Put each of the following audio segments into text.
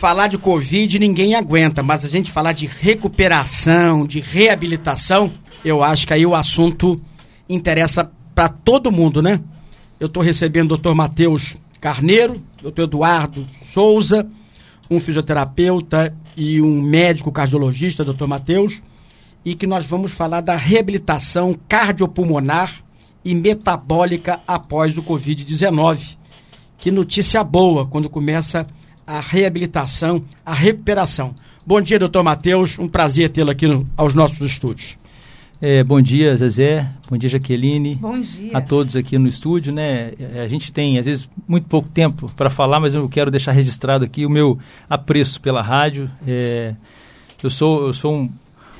falar de Covid ninguém aguenta, mas a gente falar de recuperação, de reabilitação, eu acho que aí o assunto interessa para todo mundo, né? Eu estou recebendo o doutor Matheus Carneiro, doutor Eduardo Souza, um fisioterapeuta e um médico cardiologista, doutor Matheus, e que nós vamos falar da reabilitação cardiopulmonar e metabólica após o Covid-19. Que notícia boa quando começa a reabilitação, a recuperação. Bom dia, doutor Matheus. Um prazer tê-lo aqui no, aos nossos estúdios. É, bom dia, Zezé. Bom dia, Jaqueline. Bom dia. A todos aqui no estúdio, né? A gente tem, às vezes, muito pouco tempo para falar, mas eu quero deixar registrado aqui o meu apreço pela rádio. É, eu sou, eu sou um,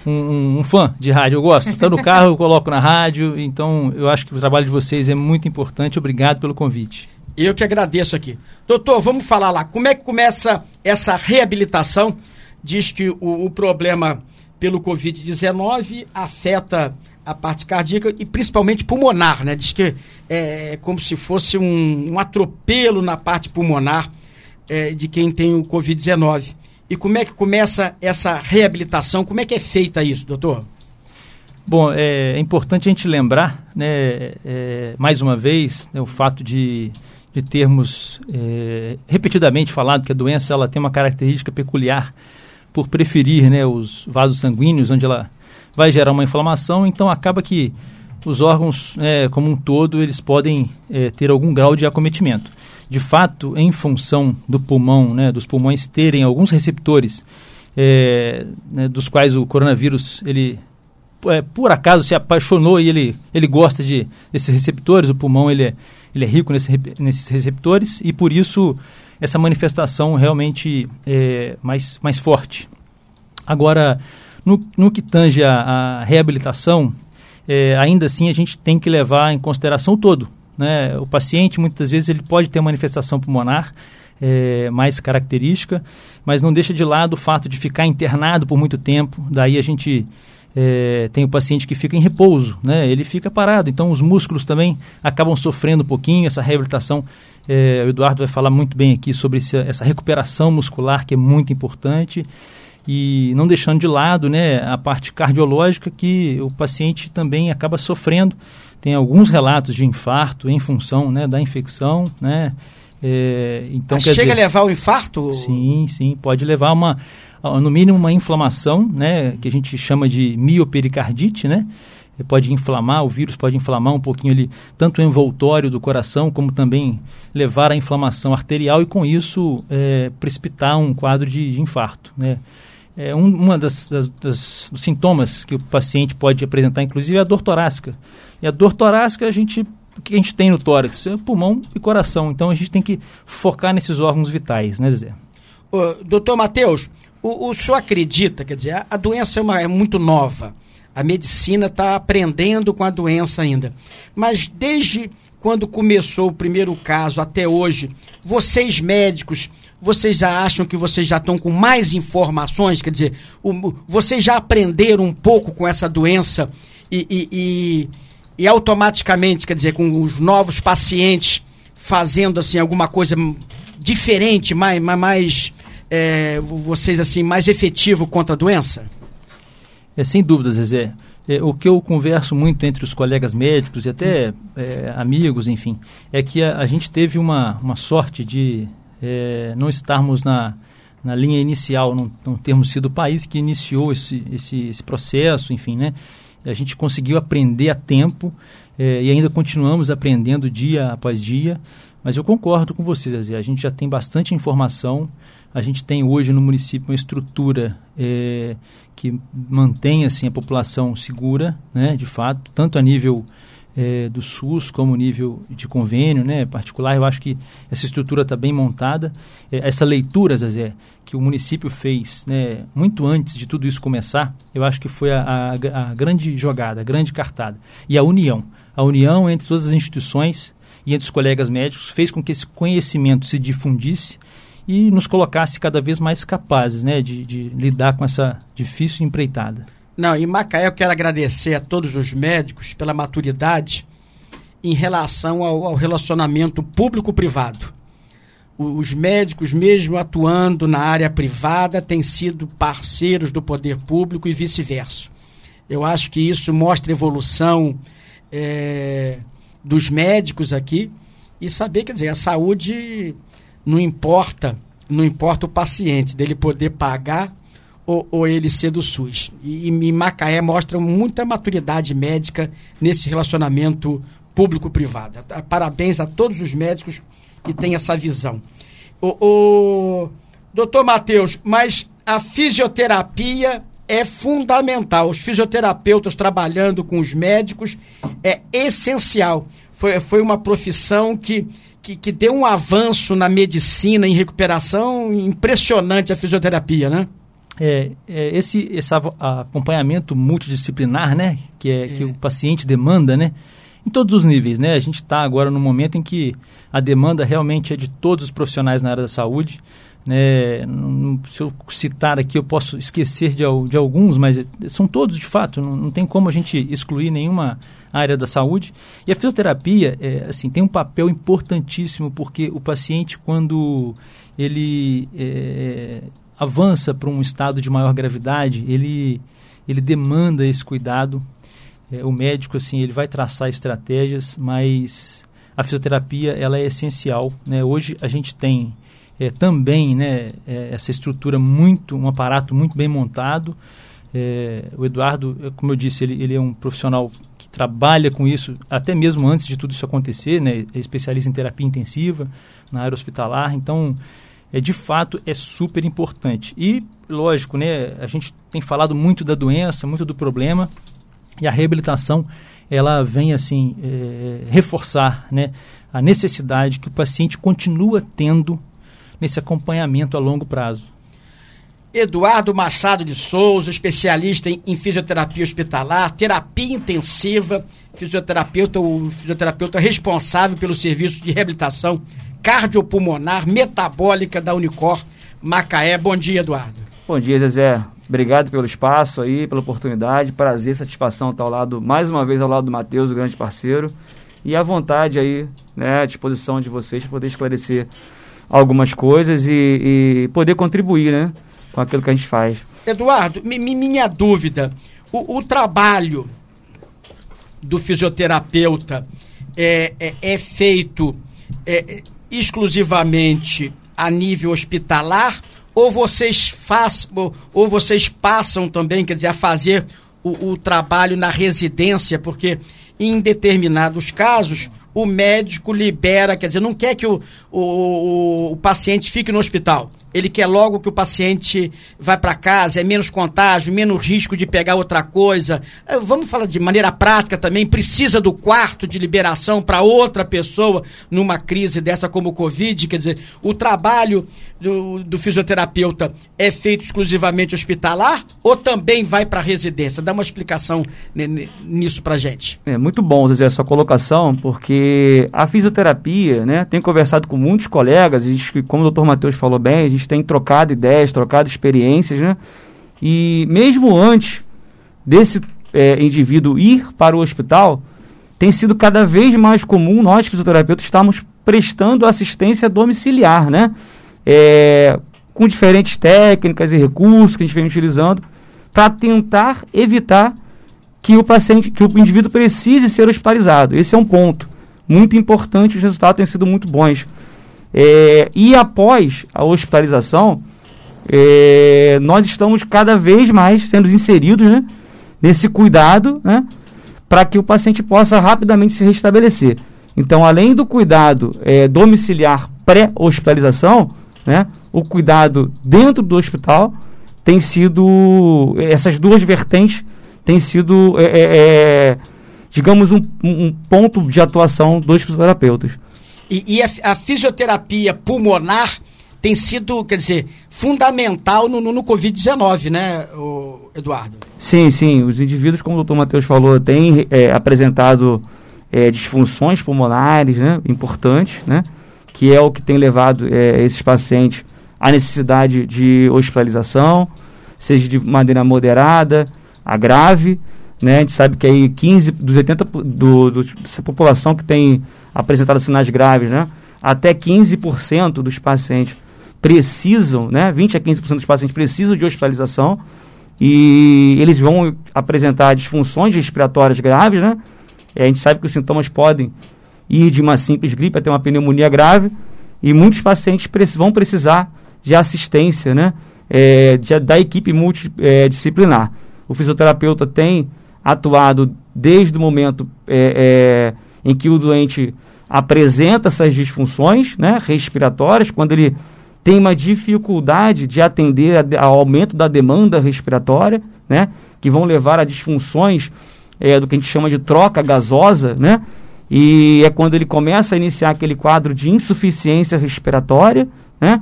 um, um, fã de rádio, eu gosto. Está no carro, eu coloco na rádio, então eu acho que o trabalho de vocês é muito importante. Obrigado pelo convite. Eu que agradeço aqui. Doutor, vamos falar lá. Como é que começa essa reabilitação? Diz que o, o problema pelo Covid-19 afeta a parte cardíaca e principalmente pulmonar, né? Diz que é como se fosse um, um atropelo na parte pulmonar é, de quem tem o Covid-19. E como é que começa essa reabilitação? Como é que é feita isso, doutor? Bom, é, é importante a gente lembrar, né, é, mais uma vez, né, o fato de, de termos é, repetidamente falado que a doença ela tem uma característica peculiar por preferir né, os vasos sanguíneos, onde ela vai gerar uma inflamação, então acaba que os órgãos, é, como um todo, eles podem é, ter algum grau de acometimento. De fato, em função do pulmão, né, dos pulmões terem alguns receptores, é, né, dos quais o coronavírus, ele por acaso se apaixonou e ele, ele gosta de, desses receptores, o pulmão ele é, ele é rico nesse, nesses receptores e por isso essa manifestação realmente é mais, mais forte. Agora, no, no que tange a, a reabilitação, é, ainda assim a gente tem que levar em consideração o todo. Né? O paciente, muitas vezes, ele pode ter manifestação pulmonar, é, mais característica, mas não deixa de lado o fato de ficar internado por muito tempo. Daí a gente é, tem o paciente que fica em repouso, né? ele fica parado, então os músculos também acabam sofrendo um pouquinho. Essa reabilitação, é, o Eduardo vai falar muito bem aqui sobre esse, essa recuperação muscular que é muito importante e não deixando de lado né, a parte cardiológica que o paciente também acaba sofrendo. Tem alguns relatos de infarto em função né, da infecção, né? É, então, Mas chega dizer, a levar o infarto? Sim, sim, pode levar uma no mínimo uma inflamação, né, que a gente chama de miopericardite, né? Pode inflamar, o vírus pode inflamar um pouquinho ali, tanto o envoltório do coração, como também levar à inflamação arterial e com isso é, precipitar um quadro de, de infarto, né? É, um, uma das, das, das, dos sintomas que o paciente pode apresentar, inclusive, é a dor torácica. E a dor torácica, a gente, o que a gente tem no tórax? É pulmão e coração. Então, a gente tem que focar nesses órgãos vitais, né, Zé? doutor Matheus, o, o senhor acredita, quer dizer, a, a doença é, uma, é muito nova. A medicina está aprendendo com a doença ainda. Mas desde quando começou o primeiro caso até hoje, vocês médicos, vocês já acham que vocês já estão com mais informações? Quer dizer, o, vocês já aprenderam um pouco com essa doença e, e, e, e automaticamente, quer dizer, com os novos pacientes fazendo assim alguma coisa diferente, mais, mais é, vocês assim mais efetivo contra a doença? É sem dúvida, Zezé. É, o que eu converso muito entre os colegas médicos e até é, amigos, enfim, é que a, a, gente teve uma, uma sorte de é, não estarmos na, na linha inicial, não, não termos sido o país que iniciou esse, esse, esse processo, enfim, né? A gente conseguiu aprender a tempo é, e ainda continuamos aprendendo dia após dia. Mas eu concordo com vocês. A gente já tem bastante informação. A gente tem hoje no município uma estrutura é, que mantém assim, a população segura, né, de fato, tanto a nível é, do SUS como nível de convênio né, particular. Eu acho que essa estrutura está bem montada. É, essa leitura, Zé, que o município fez né, muito antes de tudo isso começar, eu acho que foi a, a, a grande jogada, a grande cartada. E a união. A união entre todas as instituições e entre os colegas médicos fez com que esse conhecimento se difundisse e nos colocasse cada vez mais capazes né, de, de lidar com essa difícil empreitada. Não, em Macaé eu quero agradecer a todos os médicos pela maturidade em relação ao, ao relacionamento público-privado. os médicos, mesmo atuando na área privada, têm sido parceiros do poder público e vice-versa. Eu acho que isso mostra evolução é, dos médicos aqui e saber, quer dizer, a saúde não importa, não importa o paciente, dele poder pagar ou, ou ser do SUS. E, e Macaé mostra muita maturidade médica nesse relacionamento público-privado. Parabéns a todos os médicos que têm essa visão. O, o doutor Matheus, mas a fisioterapia é fundamental. Os fisioterapeutas trabalhando com os médicos é essencial. Foi, foi uma profissão que, que, que deu um avanço na medicina, em recuperação, impressionante a fisioterapia, né? É, é, esse, esse acompanhamento multidisciplinar, né, que é, é, que o paciente demanda, né, em todos os níveis, né, a gente está agora no momento em que a demanda realmente é de todos os profissionais na área da saúde, né? Não, se eu citar aqui, eu posso esquecer de, de alguns, mas são todos de fato. Não, não, tem como a gente excluir nenhuma área da saúde. E a fisioterapia, é, assim, tem um papel importantíssimo porque o paciente, quando ele é, avança para um estado de maior gravidade, ele ele demanda esse cuidado. É, o médico, assim, ele vai traçar estratégias, mas a fisioterapia ela é essencial. Né? Hoje a gente tem é, também né, é, essa estrutura muito, um aparato muito bem montado. É, o Eduardo, é, como eu disse, ele, ele é um profissional que trabalha com isso até mesmo antes de tudo isso acontecer, né, é especialista em terapia intensiva na área hospitalar, então é de fato é super importante. E lógico, né, a gente tem falado muito da doença, muito do problema e a reabilitação ela vem assim é, reforçar, né, a necessidade que o paciente continua tendo nesse acompanhamento a longo prazo. Eduardo Machado de Souza, especialista em, em, fisioterapia hospitalar, terapia intensiva, fisioterapeuta, o fisioterapeuta responsável pelo serviço de reabilitação cardiopulmonar metabólica da Unicor Macaé. Bom dia, Eduardo. Bom dia, Zezé. Obrigado pelo espaço aí, pela oportunidade. Prazer, satisfação estar ao lado, mais uma vez ao lado do Matheus, o grande parceiro. E à vontade aí, né, à disposição de vocês para poder esclarecer algumas coisas e, e, poder contribuir né, com aquilo que a gente faz. Eduardo, minha dúvida, o, o, trabalho do fisioterapeuta é, é, é feito é, exclusivamente a nível hospitalar ou vocês faz, ou, vocês passam também, quer dizer, a fazer o, o trabalho na residência, porque em determinados casos o médico libera, quer dizer, não quer que o, o, o paciente fique no hospital. Ele quer logo que o paciente vá para casa, é menos contágio, menos risco de pegar outra coisa. É, vamos falar de maneira prática também, precisa do quarto de liberação para outra pessoa numa crise dessa como o Covid. Quer dizer, o trabalho do, do fisioterapeuta é feito exclusivamente hospitalar ou também vai para a residência? Dá uma explicação nisso para gente. É muito bom, Zé, a sua colocação, porque a fisioterapia, né, tenho conversado com muitos colegas, como o doutor Matheus falou bem, a gente tem trocado ideias, trocado experiências, né, e mesmo antes desse é, indivíduo ir para o hospital, tem sido cada vez mais comum nós fisioterapeutas estarmos prestando assistência domiciliar, né? é, com diferentes técnicas e recursos que a gente vem utilizando para tentar evitar que o paciente, que o indivíduo precise ser hospitalizado. Esse é um ponto muito importante. Os resultados têm sido muito bons. É, e após a hospitalização, é, nós estamos cada vez mais sendo inseridos né, nesse cuidado né, para que o paciente possa rapidamente se restabelecer. Então, além do cuidado é, domiciliar pré-hospitalização, né? O cuidado dentro do hospital tem sido essas duas vertentes têm sido é, é, é, digamos um, um, ponto de atuação dos fisioterapeutas. E, e a, a, fisioterapia pulmonar tem sido, quer dizer, fundamental no, no, no Covid-19, né, Eduardo? Sim, sim. Os indivíduos, como o doutor Matheus falou, têm é, apresentado é, disfunções pulmonares né, importantes, né? que é o que tem levado é, esses pacientes à necessidade de hospitalização, seja de maneira moderada, a grave. Né? A gente sabe que aí 15 dos 80 do, do, dessa população que tem apresentado sinais graves, né? até 15% dos pacientes precisam, né, 20 a 15% dos pacientes precisam de hospitalização e eles vão apresentar disfunções respiratórias graves, né? a gente sabe que os sintomas podem ir de uma simples gripe até uma pneumonia grave e muitos pacientes vão precisar de assistência, né? É, de, da equipe multidisciplinar. o fisioterapeuta tem atuado desde o momento é, é, em que o doente apresenta essas disfunções né, respiratórias, quando ele tem uma dificuldade de atender ao aumento da demanda respiratória, né, que vão levar a disfunções é, do que a gente chama de troca gasosa, né, e é quando ele começa a iniciar aquele quadro de insuficiência respiratória, né,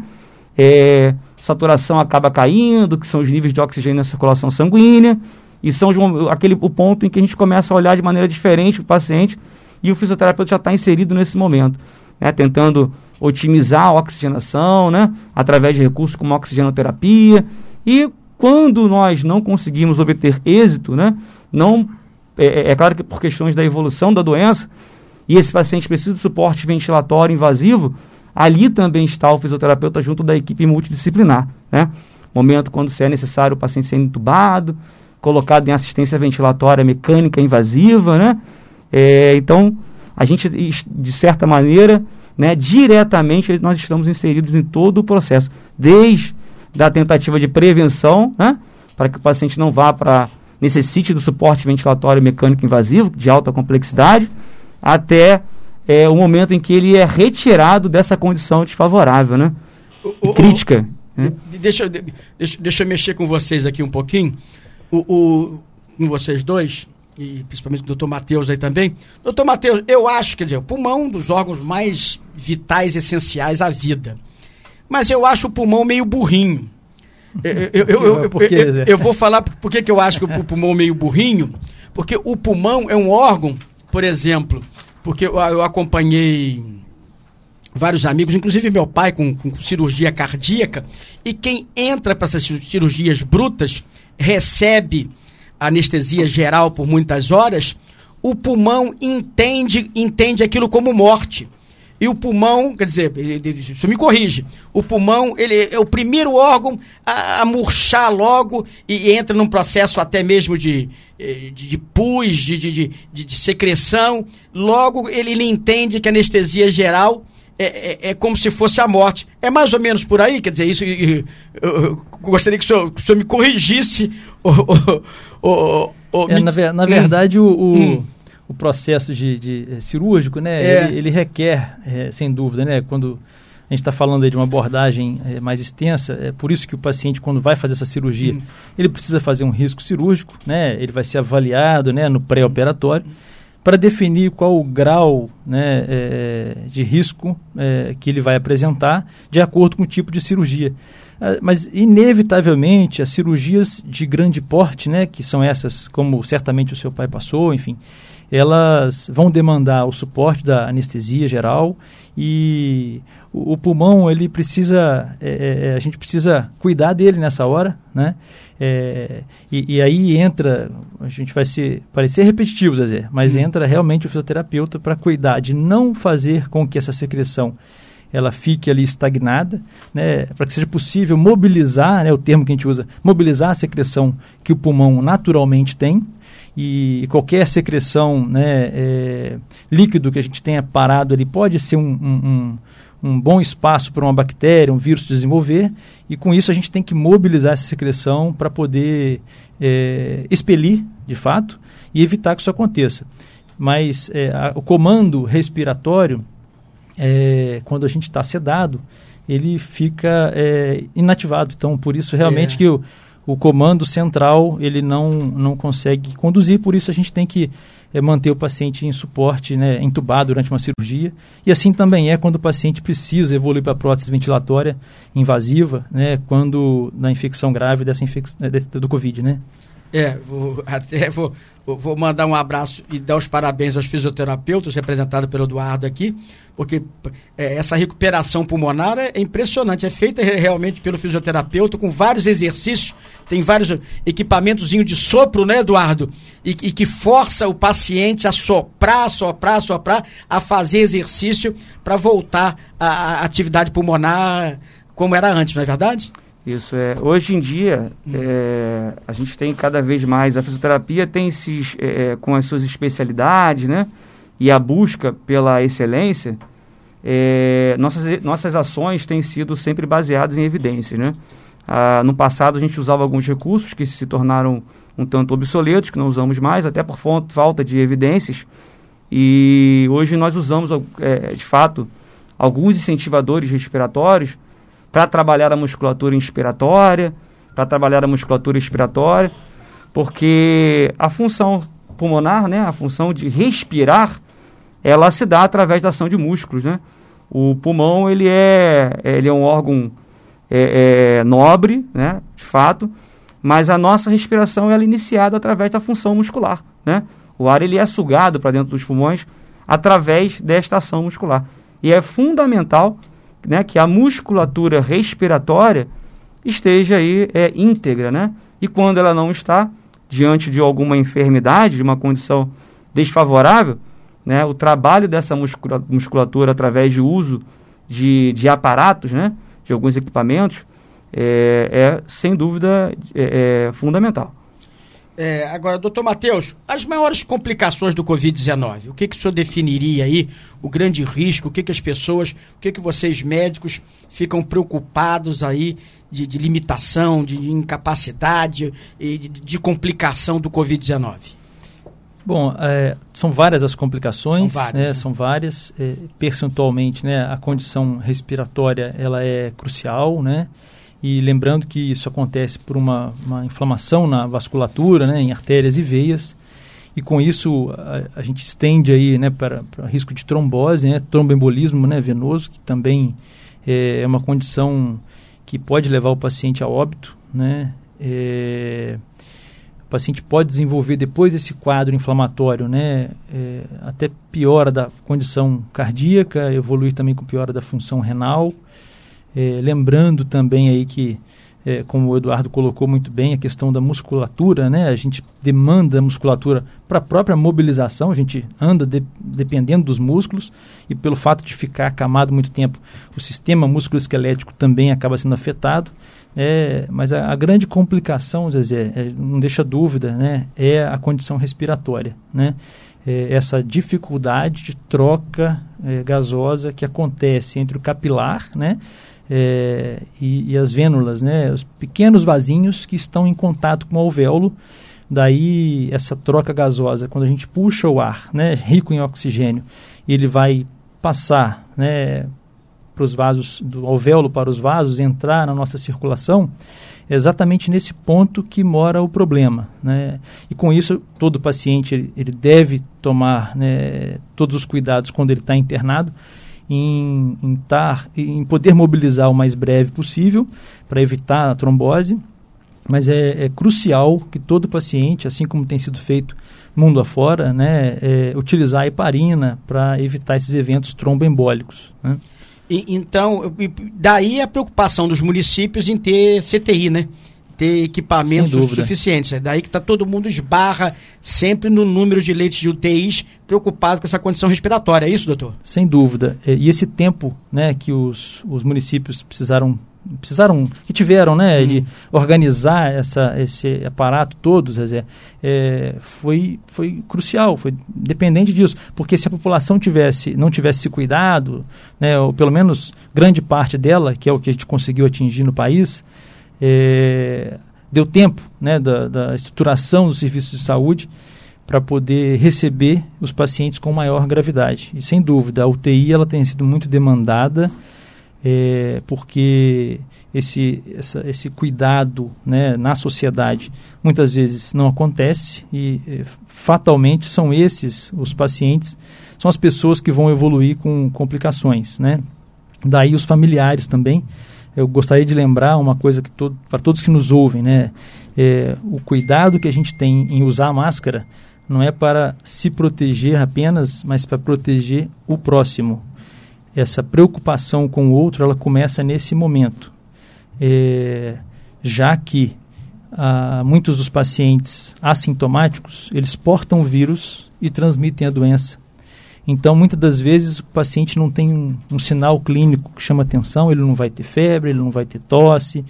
é, saturação acaba caindo, que são os níveis de oxigênio na circulação sanguínea, e são aquele o ponto em que a gente começa a olhar de maneira diferente o paciente e o fisioterapeuta já está inserido nesse momento, né, tentando otimizar a oxigenação, né, através de recursos como oxigenoterapia. E quando nós não conseguimos obter êxito, né, não é, é, é claro que por questões da evolução da doença e esse paciente precisa de suporte ventilatório invasivo, ali também está o fisioterapeuta junto da equipe multidisciplinar, né? Momento quando se é necessário o paciente ser entubado, colocado em assistência ventilatória mecânica invasiva, né? É, então, a gente, de certa maneira, né, diretamente, nós estamos inseridos em todo o processo, desde da tentativa de prevenção, né, para que o paciente não vá para necessite do suporte ventilatório mecânico invasivo de alta complexidade, até é, o momento em que ele é retirado dessa condição desfavorável, né, o, crítica. O, né? deixa, deixa, deixa eu mexer com vocês aqui um pouquinho, o, o com vocês dois e principalmente o doutor Matheus aí também. Doutor Matheus, eu acho, quer dizer, o pulmão é um dos órgãos mais vitais, essenciais à vida. Mas eu acho o pulmão meio burrinho. Eu, eu, eu, eu, vou falar por que eu acho que o pulmão meio burrinho. Porque o pulmão é um órgão, por exemplo, porque eu, acompanhei vários amigos, inclusive meu pai com, com cirurgia cardíaca, e quem entra para essas cirurgias brutas recebe anestesia geral por muitas horas, o pulmão entende, entende aquilo como morte. E o pulmão, quer dizer, isso me corrige, o pulmão ele é o primeiro órgão a, a murchar logo e, entra num processo até mesmo de, de, de pus, de, de, de, de, secreção. Logo ele, ele entende que anestesia geral é, é, é, como se fosse a morte. É mais ou menos por aí, quer dizer, isso. Eu, eu gostaria que o senhor, que o senhor me corrigisse. O, o, o, é, na, na, verdade, o, hum. o, processo de, de é, cirúrgico, né, é. ele, ele, requer, é, sem dúvida, né, quando a gente está falando de uma abordagem é, mais extensa, é por isso que o paciente, quando vai fazer essa cirurgia, hum. ele precisa fazer um risco cirúrgico, né, ele vai ser avaliado né, no pré-operatório. Hum para definir qual o grau né, de risco que ele vai apresentar de acordo com o tipo de cirurgia. Ah, mas, inevitavelmente, as cirurgias de grande porte, né, que são essas, como certamente o seu pai passou, enfim, elas vão demandar o suporte da anestesia geral e o, o pulmão ele precisa é, é, é, a gente precisa cuidar dele nessa hora né é, e, e, aí entra a gente vai ser parecer repetitivo Zé, mas hum. entra realmente o fisioterapeuta para cuidar de não fazer com que essa secreção ela fique ali estagnada, né, para que seja possível mobilizar, né, o termo que a gente usa, mobilizar a secreção que o pulmão naturalmente tem, e qualquer secreção né, é, líquido que a gente tenha parado ali pode ser um, um, um bom espaço para uma bactéria, um vírus desenvolver, e com isso a gente tem que mobilizar essa secreção para poder é, expelir, de fato, e evitar que isso aconteça. Mas é, a, o comando respiratório, é, quando a gente está sedado, ele fica é, inativado. Então, por isso realmente é. que o o comando central ele não, não consegue conduzir, por isso a gente tem que é, manter o paciente em suporte, né, entubado durante uma cirurgia. E assim também é quando o paciente precisa evoluir para a prótese ventilatória invasiva, né, quando na infecção grave dessa infec né, do Covid, né? É, vou, até vou, vou mandar um abraço e dar os parabéns aos fisioterapeutas, representados pelo Eduardo aqui, porque é, essa recuperação pulmonar é, impressionante, é feita realmente pelo fisioterapeuta com vários exercícios, tem vários equipamentos de sopro, né, Eduardo? E, e, que força o paciente a soprar, soprar, soprar, a fazer exercício para voltar à atividade pulmonar como era antes, não é verdade? Isso é. Hoje em dia, é, a gente tem cada vez mais a fisioterapia tem esses, é, com as suas especialidades, né? E a busca pela excelência, é, nossas, nossas ações têm sido sempre baseadas em evidências, né? Ah, no passado a gente usava alguns recursos que se tornaram um tanto obsoletos, que não usamos mais, até por falta de evidências. E hoje nós usamos, é, de fato, alguns incentivadores respiratórios para trabalhar a musculatura inspiratória, para trabalhar a musculatura expiratória, porque a função pulmonar, né, a função de respirar, ela se dá através da ação de músculos, né? O pulmão ele é, ele é um órgão é, é, nobre, né, de fato, mas a nossa respiração ela é iniciada através da função muscular, né? O ar ele é sugado para dentro dos pulmões através desta ação muscular. E é fundamental né, que a musculatura respiratória esteja aí é, íntegra, né? E quando ela não está, diante de alguma enfermidade, de uma condição desfavorável, né, o trabalho dessa musculatura através de uso de, de aparatos, né, de alguns equipamentos, é, é sem dúvida é, é fundamental. É, agora, doutor Matheus, as maiores complicações do Covid-19, o que, que o senhor definiria aí, o grande risco, o que, que as pessoas, o que, que vocês médicos ficam preocupados aí de, de limitação, de incapacidade e de, de complicação do Covid-19? Bom, é, são várias as complicações, são várias, né, né? São várias é, percentualmente, né, a condição respiratória ela é crucial, né? E lembrando que isso acontece por uma, uma inflamação na vasculatura, né, em artérias e veias. E com isso a, a gente estende aí, né, para, para risco de trombose, né, tromboembolismo né, venoso, que também é, é uma condição que pode levar o paciente a óbito, né? É, o paciente pode desenvolver depois desse quadro inflamatório, né, é, até piora da condição cardíaca, evoluir também com piora da função renal. É, lembrando também aí que, é, como o Eduardo colocou muito bem, a questão da musculatura, né? A gente demanda a musculatura para a própria mobilização, a gente anda de, dependendo dos músculos e pelo fato de ficar acamado muito tempo, o sistema musculoesquelético também acaba sendo afetado. É, mas a, a, grande complicação, Zezé, é, não deixa dúvida, né, é a condição respiratória, né? É, essa dificuldade de troca é, gasosa que acontece entre o capilar, né, é, e, e, as vênulas, né, os pequenos vasinhos que estão em contato com o alvéolo. Daí essa troca gasosa, quando a gente puxa o ar, né, rico em oxigênio, ele vai passar, né, para os vasos do alvéolo para os vasos entrar na nossa circulação, é exatamente nesse ponto que mora o problema, né? E com isso todo paciente ele, deve tomar né, todos os cuidados quando ele está internado em, em, tar, em poder mobilizar o mais breve possível para evitar a trombose, mas é, é, crucial que todo paciente, assim como tem sido feito mundo afora, né, é, utilizar a heparina para evitar esses eventos tromboembólicos. Né? E, então, daí a preocupação dos municípios em ter CTI, né? Ter equipamentos suficientes. É daí que está todo mundo esbarra sempre no número de leitos de UTIs preocupado com essa condição respiratória. É isso, doutor? Sem dúvida. E esse tempo né, que os, os municípios precisaram precisaram que tiveram né de uhum. organizar essa esse aparato todo Zezé, é, foi foi crucial foi dependente disso porque se a população tivesse não tivesse se cuidado né ou pelo menos grande parte dela que é o que a gente conseguiu atingir no país é, deu tempo né, da, da estruturação do serviço de saúde para poder receber os pacientes com maior gravidade. E sem dúvida, a UTI ela tem sido muito demandada é, porque esse, essa, esse cuidado né, na sociedade muitas vezes não acontece e é, fatalmente são esses os pacientes, são as pessoas que vão evoluir com complicações. Né? Daí os familiares também eu gostaria de lembrar uma coisa que todo, para todos que nos ouvem, né? É, o cuidado que a gente tem em usar a máscara não é para se proteger apenas, mas para proteger o próximo. Essa preocupação com o outro, ela começa nesse momento. É, já que ah, muitos dos pacientes assintomáticos, eles portam o vírus e transmitem a doença. Então, muitas das vezes, o paciente não tem um, um, sinal clínico que chama atenção, ele não vai ter febre, ele não vai ter tosse,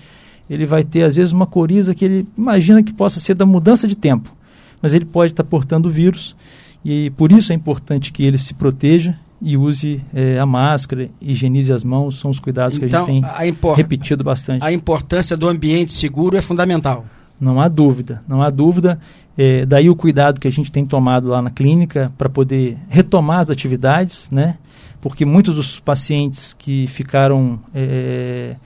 ele vai ter, às vezes, uma coriza que ele imagina que possa ser da mudança de tempo, mas ele pode estar portando o vírus e por isso é importante que ele se proteja e use é, a máscara, higienize as mãos, são os cuidados então, que a gente então, tem a repetido bastante. A importância do ambiente seguro é fundamental. Não há dúvida, não há dúvida. É, daí o cuidado que a gente tem tomado lá na clínica para poder retomar as atividades, né? Porque muitos dos pacientes que ficaram é,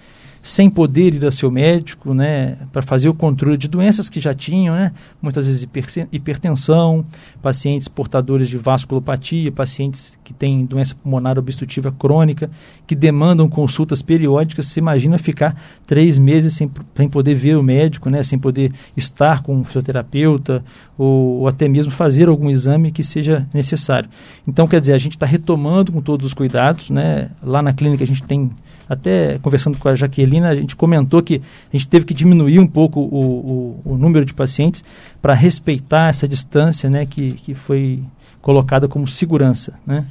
sem poder ir ao seu médico, né, para fazer o controle de doenças que já tinham, né, muitas vezes hipertensão, pacientes portadores de vasculopatia, pacientes que têm doença pulmonar obstrutiva crônica, que demandam consultas periódicas. Você imagina ficar três meses sem, sem poder ver o médico, né, sem poder estar com o fisioterapeuta ou, ou até mesmo fazer algum exame que seja necessário. Então, quer dizer, a gente está retomando com todos os cuidados, né, lá na clínica a gente tem até conversando com a Jaqueline, a gente comentou que a gente teve que diminuir um pouco o, o, o número de pacientes para respeitar essa distância né, que, que foi colocada como segurança. Né?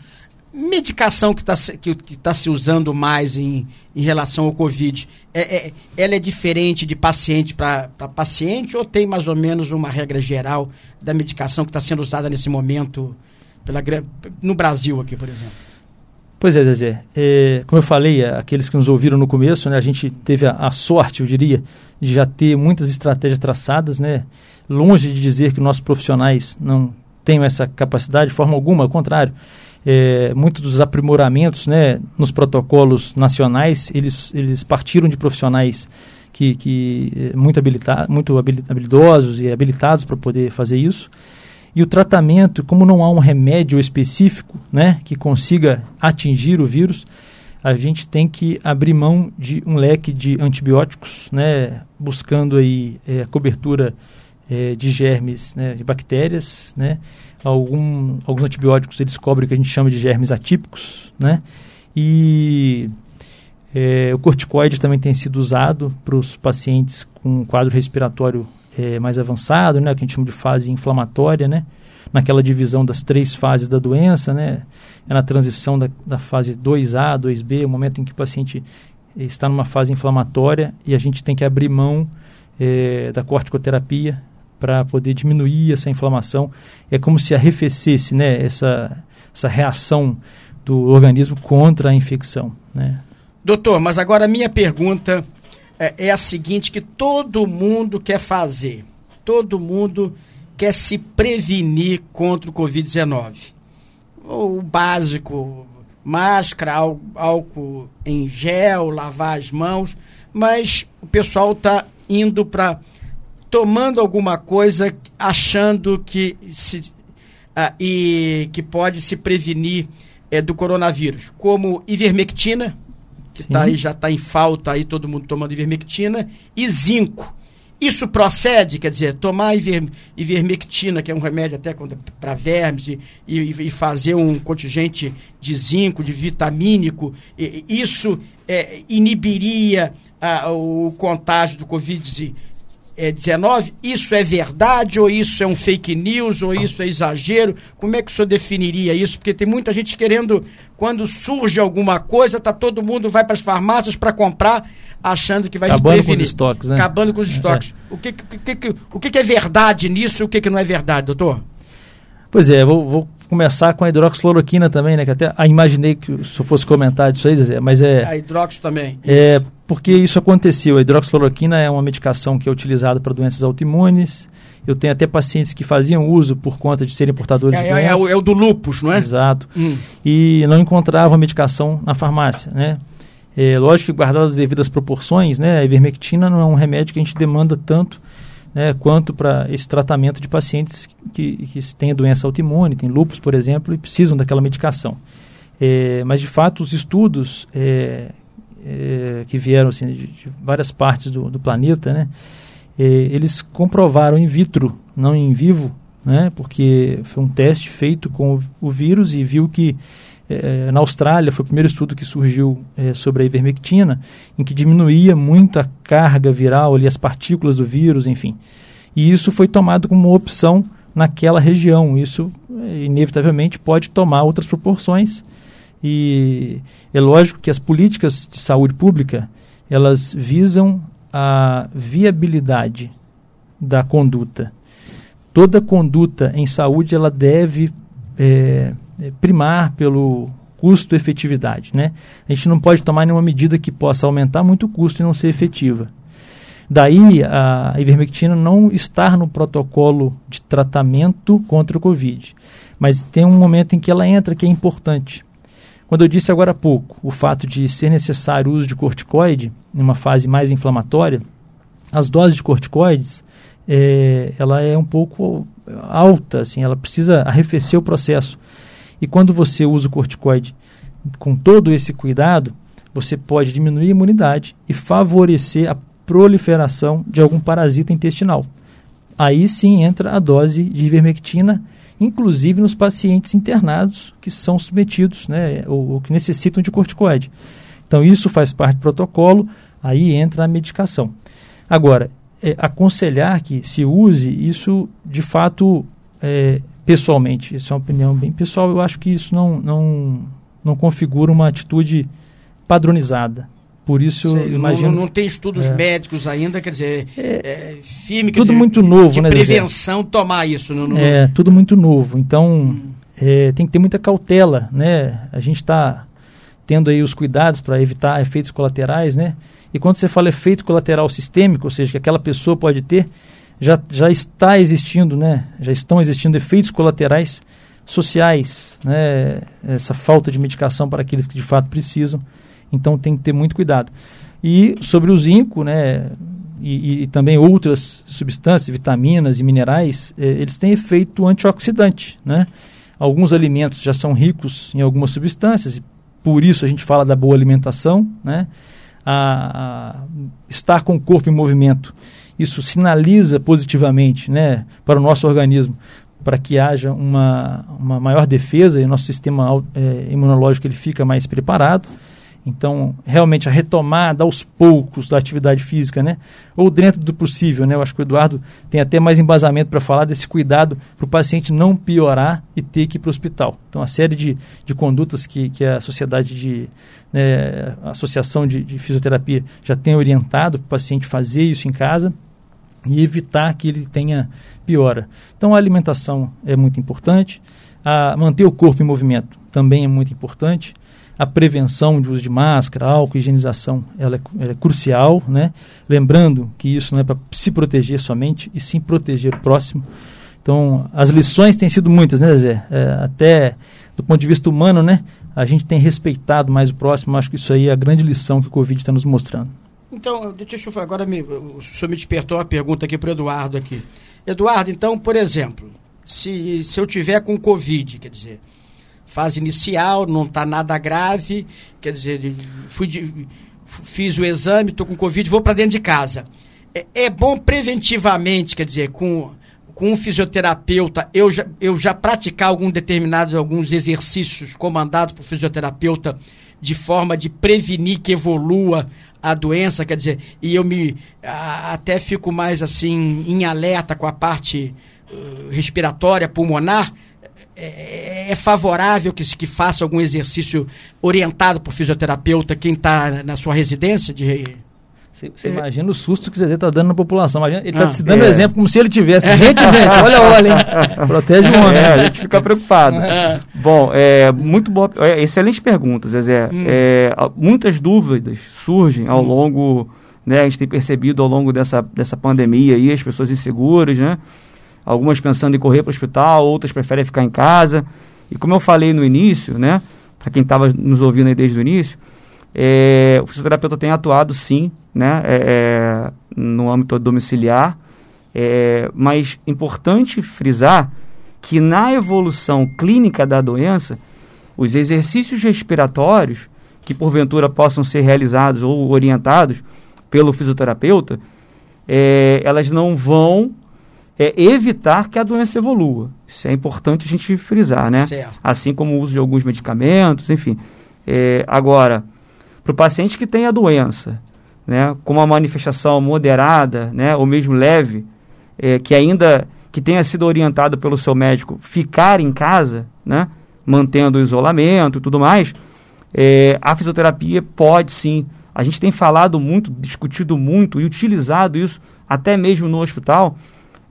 Medicação que está que, que tá se usando mais em, em relação ao Covid, é, é ela é diferente de paciente para paciente ou tem mais ou menos uma regra geral da medicação que está sendo usada nesse momento pela, no Brasil aqui, por exemplo? Pois é, Zezé. É, como eu falei, aqueles que nos ouviram no começo, né, a gente teve a, a, sorte, eu diria, de já ter muitas estratégias traçadas, né? Longe de dizer que nossos profissionais não tenham essa capacidade de forma alguma, ao contrário. É, muitos dos aprimoramentos né, nos protocolos nacionais, eles, eles partiram de profissionais que, que é, muito, habilita muito habilidosos e habilitados para poder fazer isso. E o tratamento, como não há um remédio específico né, que consiga atingir o vírus, a gente tem que abrir mão de um leque de antibióticos, né, buscando aí é, cobertura é, de germes, né, de bactérias, né, algum, alguns antibióticos eles cobrem o que a gente chama de germes atípicos, né, e é, o corticoide também tem sido usado para os pacientes com quadro respiratório é, mais avançado, né, que a gente chama de fase inflamatória, né, naquela divisão das três fases da doença, né, é na transição da, da fase 2A, 2B, o momento em que o paciente está numa fase inflamatória e a gente tem que abrir mão é, da corticoterapia para poder diminuir essa inflamação. É como se arrefecesse né, essa, essa reação do organismo contra a infecção. Né? Doutor, mas agora a minha pergunta é, é a seguinte que todo mundo quer fazer. Todo mundo quer se prevenir contra o Covid-19. O básico, máscara, álcool em gel, lavar as mãos, mas o pessoal está indo para tomando alguma coisa achando que se ah, e que pode se prevenir é, do coronavírus, como ivermectina, que tá aí, já está em falta aí, todo mundo tomando ivermectina, e zinco. Isso procede, quer dizer, tomar iver, ivermectina, que é um remédio até para vermes, e, e, fazer um contingente de zinco, de vitamínico, e, isso é, inibiria ah, o contágio do Covid-19 é, 19, isso é verdade ou isso é um fake news ou isso é exagero? Como é que o senhor definiria isso? Porque tem muita gente querendo, quando surge alguma coisa, tá todo mundo vai para as farmácias para comprar, achando que vai Acabando se prevenir. com os estoques, né? Acabando com os é. estoques. É. O, que, que, que, o que, é verdade nisso e o que, que não é verdade, doutor? Pois é, vou, vou começar com a hidroxicloroquina também, né? Que até ah, imaginei que se eu fosse comentar disso aí, mas é... A hidrox também. É, porque isso aconteceu. A hidroxicloroquina é uma medicação que é utilizada para doenças autoimunes. Eu tenho até pacientes que faziam uso por conta de serem portadores é, de doenças. É, é, o, é o do lupus, não é? Exato. Hum. E não encontravam a medicação na farmácia, né? É, lógico que guardadas as devidas proporções, né? A ivermectina não é um remédio que a gente demanda tanto né, quanto para esse tratamento de pacientes que, que têm doença autoimune, têm lupus, por exemplo, e precisam daquela medicação. É, mas, de fato, os estudos é, é, que vieram assim, de, de várias partes do, do planeta, né? É, eles comprovaram in vitro, não em vivo, né? Porque foi um teste feito com o, o vírus e viu que é, na Austrália foi o primeiro estudo que surgiu sobre a ivermectina, em que diminuía muito a carga viral ali, as partículas do vírus, enfim. E isso foi tomado como opção naquela região. Isso, inevitavelmente, pode tomar outras proporções. E é lógico que as políticas de saúde pública, elas visam a viabilidade da conduta. Toda conduta em saúde, ela deve é, primar pelo custo-efetividade. Né? A gente não pode tomar nenhuma medida que possa aumentar muito o custo e não ser efetiva. Daí a ivermectina não estar no protocolo de tratamento contra o Covid. Mas tem um momento em que ela entra que é importante. Quando eu disse agora há pouco o fato de ser necessário o uso de corticoide em uma fase mais inflamatória, as doses de corticoides é, ela é um pouco alta, assim, ela precisa arrefecer o processo. E quando você usa o corticoide com todo esse cuidado, você pode diminuir a imunidade e favorecer a proliferação de algum parasita intestinal. Aí sim entra a dose de ivermectina, inclusive nos pacientes internados que são submetidos, né, ou, ou que necessitam de corticoide. Então isso faz parte do protocolo, aí entra a medicação. Agora, é, aconselhar que se use isso de fato é, pessoalmente, isso é uma opinião bem pessoal, eu acho que isso não, não, não configura uma atitude padronizada. Por isso, Sei, imagino. Não, não, tem estudos é. médicos ainda, quer dizer, é, é firme, tudo dizer, muito novo, de né? prevenção tomar isso. No, no... É, tudo muito novo. Então, hum. é, tem que ter muita cautela, né? A gente está tendo aí os cuidados para evitar efeitos colaterais, né? E quando você fala efeito colateral sistêmico, ou seja, que aquela pessoa pode ter, já, já está existindo, né? Já estão existindo efeitos colaterais sociais, né? Essa falta de medicação para aqueles que de fato precisam. Então tem que ter muito cuidado. E sobre o zinco, né, e, e também outras substâncias, vitaminas e minerais, eh, eles têm efeito antioxidante. Né? Alguns alimentos já são ricos em algumas substâncias, e por isso a gente fala da boa alimentação, né? a, a estar com o corpo em movimento. Isso sinaliza positivamente né, para o nosso organismo, para que haja uma, uma maior defesa e nosso sistema é, imunológico ele fica mais preparado. Então, realmente, a retomada aos poucos da atividade física, né? Ou dentro do possível, né? Eu acho que o Eduardo tem até mais embasamento para falar desse cuidado para o paciente não piorar e ter que ir para o hospital. Então, a série de, de condutas que, que a sociedade de... Né, a Associação de, de Fisioterapia já tem orientado para o paciente fazer isso em casa e evitar que ele tenha piora. Então, a alimentação é muito importante. A manter o corpo em movimento também é muito importante a prevenção de uso de máscara, álcool, higienização, ela é, ela é crucial, né? Lembrando que isso não é para se proteger somente, e sim proteger o próximo. Então, as lições têm sido muitas, né, Zé? É, até do ponto de vista humano, né? A gente tem respeitado mais o próximo, acho que isso aí é a grande lição que o Covid está nos mostrando. Então, deixa eu agora me, o senhor me despertou uma pergunta aqui para o Eduardo aqui. Eduardo, então, por exemplo, se, se eu tiver com Covid, quer dizer, fase inicial, não está nada grave, quer dizer, fui de, fiz o exame, estou com Covid, vou para dentro de casa. É, é, bom preventivamente, quer dizer, com, com um fisioterapeuta, eu já, eu já praticar algum determinado, alguns exercícios comandados por fisioterapeuta de forma de prevenir que evolua a doença, quer dizer, e eu me a, até fico mais assim em alerta com a parte uh, respiratória, pulmonar, é, é, favorável que, que faça algum exercício orientado por fisioterapeuta quem está na sua residência de você é. imagina o susto que o Zezé está dando na população. Imagina, ele está ah, se dando é. exemplo como se ele tivesse. Gente, gente, olha, olha, hein? Protege o homem. É, a gente fica preocupado. É. Bom, é, muito boa. É, excelente pergunta, Zezé. Hum. É, muitas dúvidas surgem ao hum. longo. Né, a gente tem percebido ao longo dessa, dessa pandemia aí, as pessoas inseguras, né? algumas pensando em correr para o hospital, outras preferem ficar em casa. E como eu falei no início, né, para quem estava nos ouvindo aí desde o início, é, o fisioterapeuta tem atuado sim, né, é, é, no âmbito domiciliar, é, mas importante frisar que na evolução clínica da doença, os exercícios respiratórios que porventura possam ser realizados ou orientados pelo fisioterapeuta, é, elas não vão é, evitar que a doença evolua. Isso é importante a gente frisar, né? Certo. Assim como o uso de alguns medicamentos, enfim. É, agora, para o paciente que tem a doença, né, com uma manifestação moderada, né, ou mesmo leve, é, que ainda que tenha sido orientado pelo seu médico ficar em casa, né, mantendo o isolamento e tudo mais, é, a fisioterapia pode sim. A gente tem falado muito, discutido muito e utilizado isso até mesmo no hospital,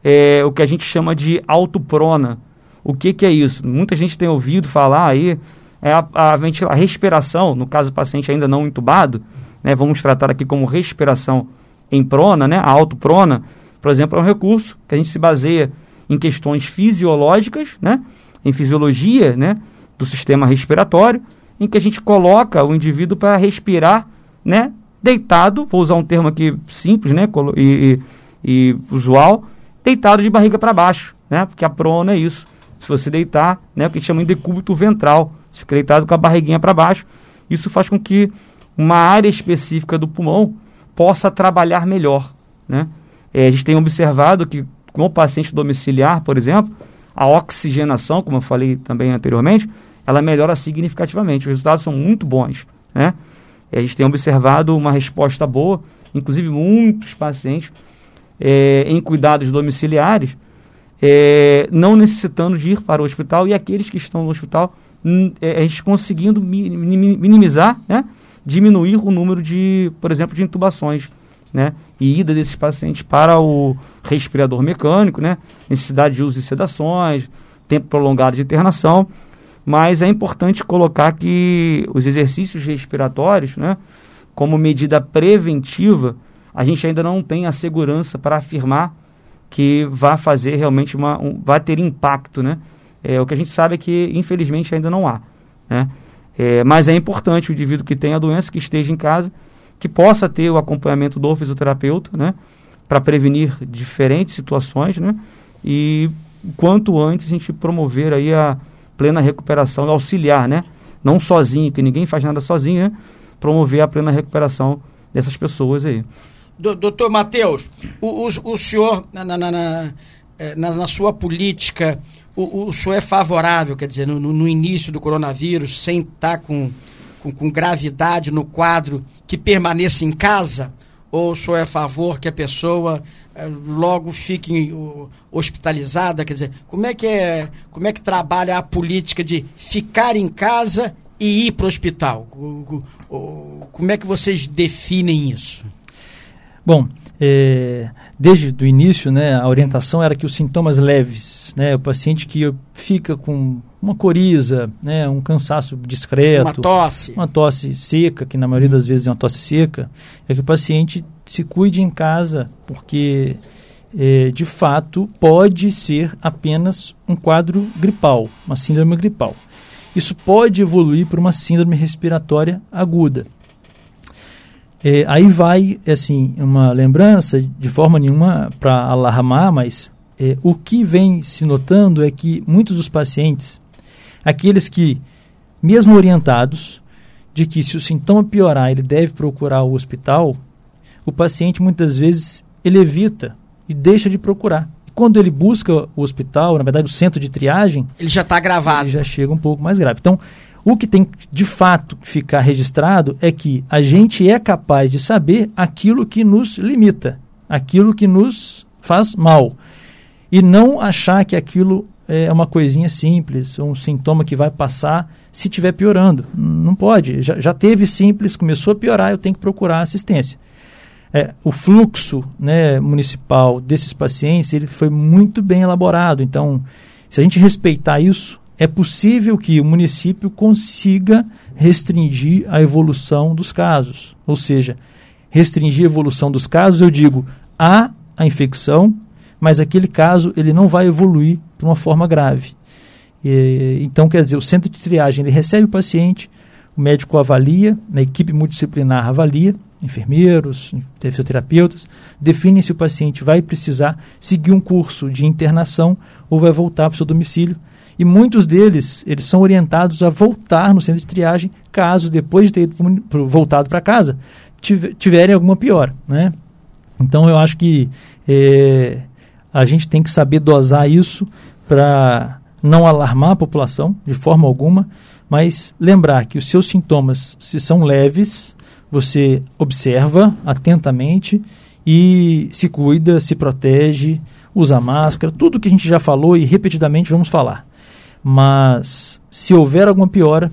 é, o que a gente chama de autoprona. O que, que é isso? Muita gente tem ouvido falar aí, é a, a, a respiração, no caso do paciente ainda não entubado, né, vamos tratar aqui como respiração em prona, né, a autoprona, por exemplo, é um recurso que a gente se baseia em questões fisiológicas, né, em fisiologia né, do sistema respiratório, em que a gente coloca o indivíduo para respirar né, deitado, vou usar um termo aqui simples né, e, e, e usual, deitado de barriga para baixo, né, porque a prona é isso. Se você deitar, né, o que chama de decúbito ventral, você fica deitado com a barriguinha para baixo, isso faz com que uma área específica do pulmão possa trabalhar melhor. Né? É, a gente tem observado que com o paciente domiciliar, por exemplo, a oxigenação, como eu falei também anteriormente, ela melhora significativamente. Os resultados são muito bons. Né? É, a gente tem observado uma resposta boa, inclusive muitos pacientes é, em cuidados domiciliares, é, não necessitando de ir para o hospital e aqueles que estão no hospital, é, a gente conseguindo minimizar, né? diminuir o número de, por exemplo, de intubações, né? E ida desses pacientes para o respirador mecânico, né? Necessidade de uso de sedações, tempo prolongado de internação. Mas é importante colocar que os exercícios respiratórios, né? Como medida preventiva, a gente ainda não tem a segurança para afirmar que vai fazer realmente uma, um, vai ter impacto, né? É, o que a gente sabe é que, infelizmente, ainda não há, né? É, mas é importante o indivíduo que tem a doença, que esteja em casa, que possa ter o acompanhamento do fisioterapeuta, né? Para prevenir diferentes situações, né? E quanto antes a gente promover aí a plena recuperação, auxiliar, né? Não sozinho, que ninguém faz nada sozinho, né? Promover a plena recuperação dessas pessoas aí. Doutor Matheus, o, o, o senhor, na, na, eh, na, na sua política o, o senhor é favorável, quer dizer, no, no início do coronavírus, sem estar com, com, com, gravidade no quadro, que permaneça em casa? Ou o senhor é a favor que a pessoa eh, logo fique hospitalizada? Quer dizer, como é, que é, como é que trabalha a política de ficar em casa e ir para o hospital? Como é que vocês definem isso? Bom, é, desde o início, né, a orientação era que os sintomas leves, né, o paciente que fica com uma coriza, né, um cansaço discreto, uma tosse, uma tosse seca, que na maioria das vezes é uma tosse seca, é que o paciente se cuide em casa, porque é, de fato pode ser apenas um quadro gripal, uma síndrome gripal. Isso pode evoluir para uma síndrome respiratória aguda. É, aí vai, assim, uma lembrança, de forma nenhuma para alarmar, mas é, o que vem se notando é que muitos dos pacientes, aqueles que, mesmo orientados, de que se o sintoma piorar ele deve procurar o hospital, o paciente muitas vezes ele evita e deixa de procurar. E quando ele busca o hospital, na verdade o centro de triagem, ele já está gravado. Ele já chega um pouco mais grave. Então, o que tem de fato ficar registrado é que a gente é capaz de saber aquilo que nos limita, aquilo que nos faz mal. E não achar que aquilo é uma coisinha simples, um sintoma que vai passar se estiver piorando. Não pode. Já, já teve simples, começou a piorar, eu tenho que procurar assistência. É, o fluxo né, municipal desses pacientes ele foi muito bem elaborado. Então, se a gente respeitar isso, é possível que o município consiga restringir a evolução dos casos. Ou seja, restringir a evolução dos casos, eu digo, há a infecção, mas aquele caso ele não vai evoluir para uma forma grave. E, então, quer dizer, o centro de triagem ele recebe o paciente, o médico avalia, a equipe multidisciplinar avalia, enfermeiros, fisioterapeutas, definem se o paciente vai precisar seguir um curso de internação ou vai voltar para o seu domicílio E muitos deles, eles são orientados a voltar no centro de triagem, caso depois de ter ido pro, voltado para casa, tiverem alguma piora, né? Então eu acho que é, a gente tem que saber dosar isso para não alarmar a população de forma alguma, mas lembrar que os seus sintomas, se são leves, você observa atentamente e se cuida, se protege, usa máscara, tudo que a gente já falou e repetidamente vamos falar. Mas se houver alguma piora,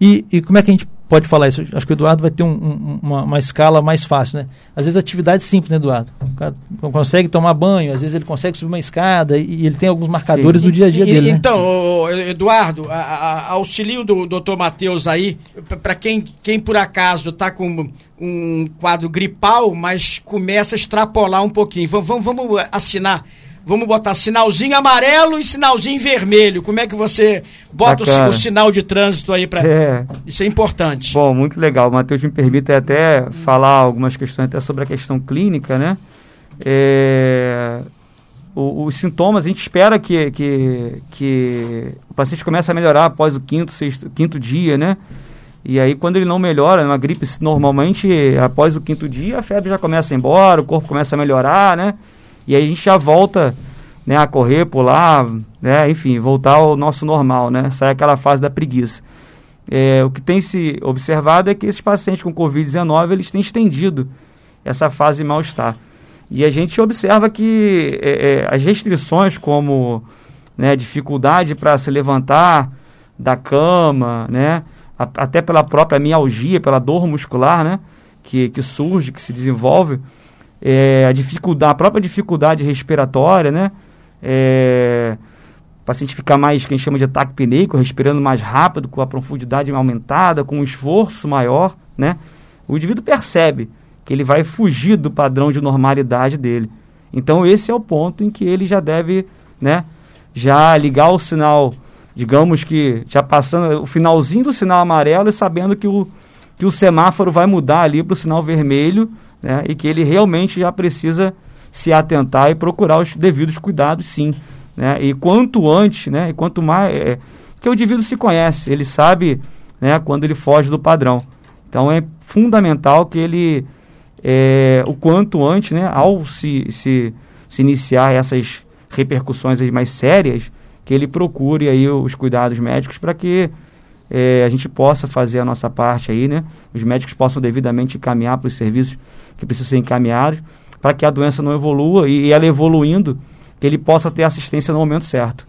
e, e como é que a gente pode falar isso. Acho que o Eduardo vai ter um, um, uma, uma, escala mais fácil, né? Às vezes atividade simples, né, Eduardo? O cara consegue tomar banho, às vezes ele consegue subir uma escada e, e ele tem alguns marcadores Sim. do dia a dia e, dele. Né? Então, né? Eduardo, a, a, auxílio do doutor Matheus aí, para quem, quem por acaso está com um quadro gripal, mas começa a extrapolar um pouquinho. Vamos, vamos, vamos assinar vamos botar sinalzinho amarelo e sinalzinho vermelho. Como é que você bota o, o, sinal de trânsito aí para. É. Isso é importante. Bom, muito legal. Matheus me permite até falar algumas questões até sobre a questão clínica, né? É, o, os sintomas, a gente espera que, que, que o paciente comece a melhorar após o quinto, sexto, quinto dia, né? E aí, quando ele não melhora, uma gripe, normalmente, após o quinto dia, a febre já começa a ir embora, o corpo começa a melhorar, né? E aí a gente já volta né, a correr, pular, né, enfim, voltar ao nosso normal, né? Sai aquela fase da preguiça. É, o que tem se observado é que esses pacientes com Covid-19 eles têm estendido essa fase de mal-estar. E a gente observa que é, é, as restrições como né, dificuldade para se levantar da cama, né, a, até pela própria mialgia, pela dor muscular, né, que, que surge, que se desenvolve, é, a dificuldade, a própria dificuldade respiratória, né? É, o paciente ficar mais, que a gente chama de ataque pneico, respirando mais rápido, com a profundidade aumentada, com um esforço maior, né? O indivíduo percebe que ele vai fugir do padrão de normalidade dele. Então esse é o ponto em que ele já deve, né, já ligar o sinal, digamos que já passando o finalzinho do sinal amarelo e sabendo que o, que o semáforo vai mudar ali para o sinal vermelho né, e que ele realmente já precisa se atentar e procurar os devidos cuidados, sim. Né, e quanto antes, né, e quanto mais. É, porque o indivíduo se conhece, ele sabe né, quando ele foge do padrão. Então é fundamental que ele, é, o quanto antes, né, ao se, se, se iniciar essas repercussões mais sérias, que ele procure aí os cuidados médicos para que é, a gente possa fazer a nossa parte aí, né? Os médicos possam devidamente encaminhar para os serviços que precisam ser encaminhados, para que a doença não evolua e, ela evoluindo, que ele possa ter assistência no momento certo.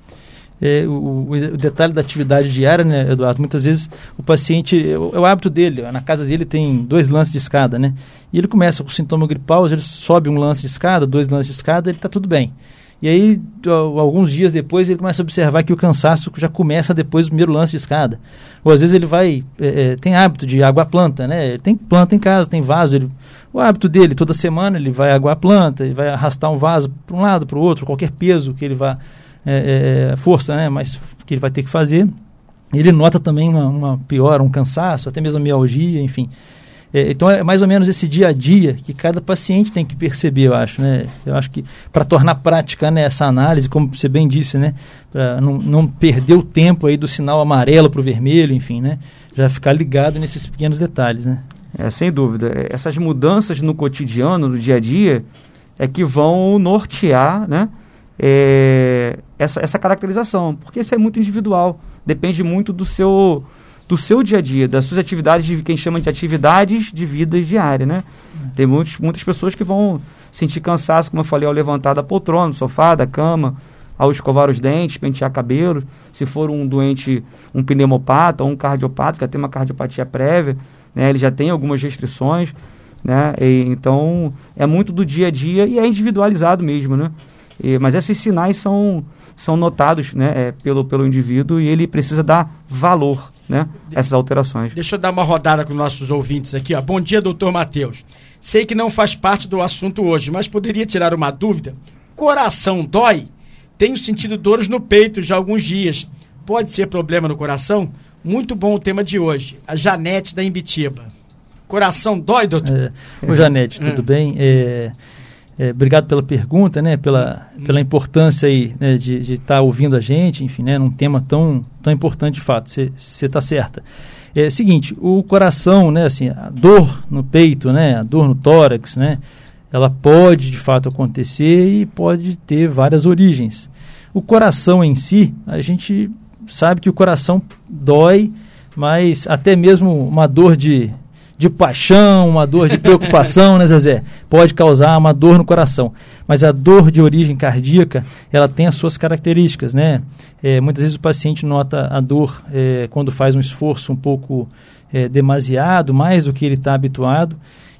É, o, o, detalhe da atividade diária, né, Eduardo? Muitas vezes o paciente, é o, é o, hábito dele, na casa dele tem dois lances de escada, né? E ele começa com sintoma gripal, ele sobe um lance de escada, dois lances de escada, ele está tudo bem. E aí, alguns dias depois, ele começa a observar que o cansaço já começa depois do primeiro lance de escada. Ou às vezes ele vai, é, é, tem hábito de aguar planta, né? Tem planta em casa, tem vaso. Ele, o hábito dele, toda semana ele vai aguar planta, ele vai arrastar um vaso para um lado, para o outro, qualquer peso que ele vá, é, é, força, né? Mas que ele vai ter que fazer. Ele nota também uma, uma piora, um cansaço, até mesmo a mialgia, enfim. É, então é mais ou menos esse dia a dia que cada paciente tem que perceber, eu acho, né? Eu acho que para tornar prática né, essa análise, como você bem disse, né? Para não, não perder o tempo aí do sinal amarelo para o vermelho, enfim, né? Já ficar ligado nesses pequenos detalhes, né? É, sem dúvida. É, essas mudanças no cotidiano, no dia a dia, é que vão nortear, né? É, essa, essa caracterização, porque isso é muito individual, depende muito do seu do seu dia a dia, das suas atividades, de quem chama de atividades de vida diária, né? Tem muitos, muitas pessoas que vão sentir cansaço, como eu falei, ao levantar da poltrona, do sofá, da cama, ao escovar os dentes, pentear cabelo. Se for um doente, um pneumopata ou um cardiopata, que já tem uma cardiopatia prévia, né? Ele já tem algumas restrições, né? E, então, é muito do dia a dia e é individualizado mesmo, né? E, mas esses sinais são, são notados né, é, pelo, pelo indivíduo e ele precisa dar valor né, essas alterações. Deixa eu dar uma rodada com nossos ouvintes aqui. Ó. Bom dia, doutor Matheus. Sei que não faz parte do assunto hoje, mas poderia tirar uma dúvida? Coração dói? Tenho sentido dores no peito já há alguns dias. Pode ser problema no coração? Muito bom o tema de hoje. A Janete da Imbitiba. Coração dói, doutor? É, Janete, tudo é. bem? É, é, obrigado pela pergunta, né? Pela, pela importância aí né, de estar tá ouvindo a gente, enfim, né? Num tema tão, tão importante de fato. Você está certa. É seguinte, o coração, né? Assim, a dor no peito, né? A dor no tórax, né? Ela pode de fato acontecer e pode ter várias origens. O coração em si, a gente sabe que o coração dói, mas até mesmo uma dor de de paixão, uma dor de preocupação, né, Zezé? Pode causar uma dor no coração. Mas a dor de origem cardíaca, ela tem as suas características, né? É, muitas vezes o paciente nota a dor é, quando faz um esforço um pouco é, demasiado, mais do que ele está habituado.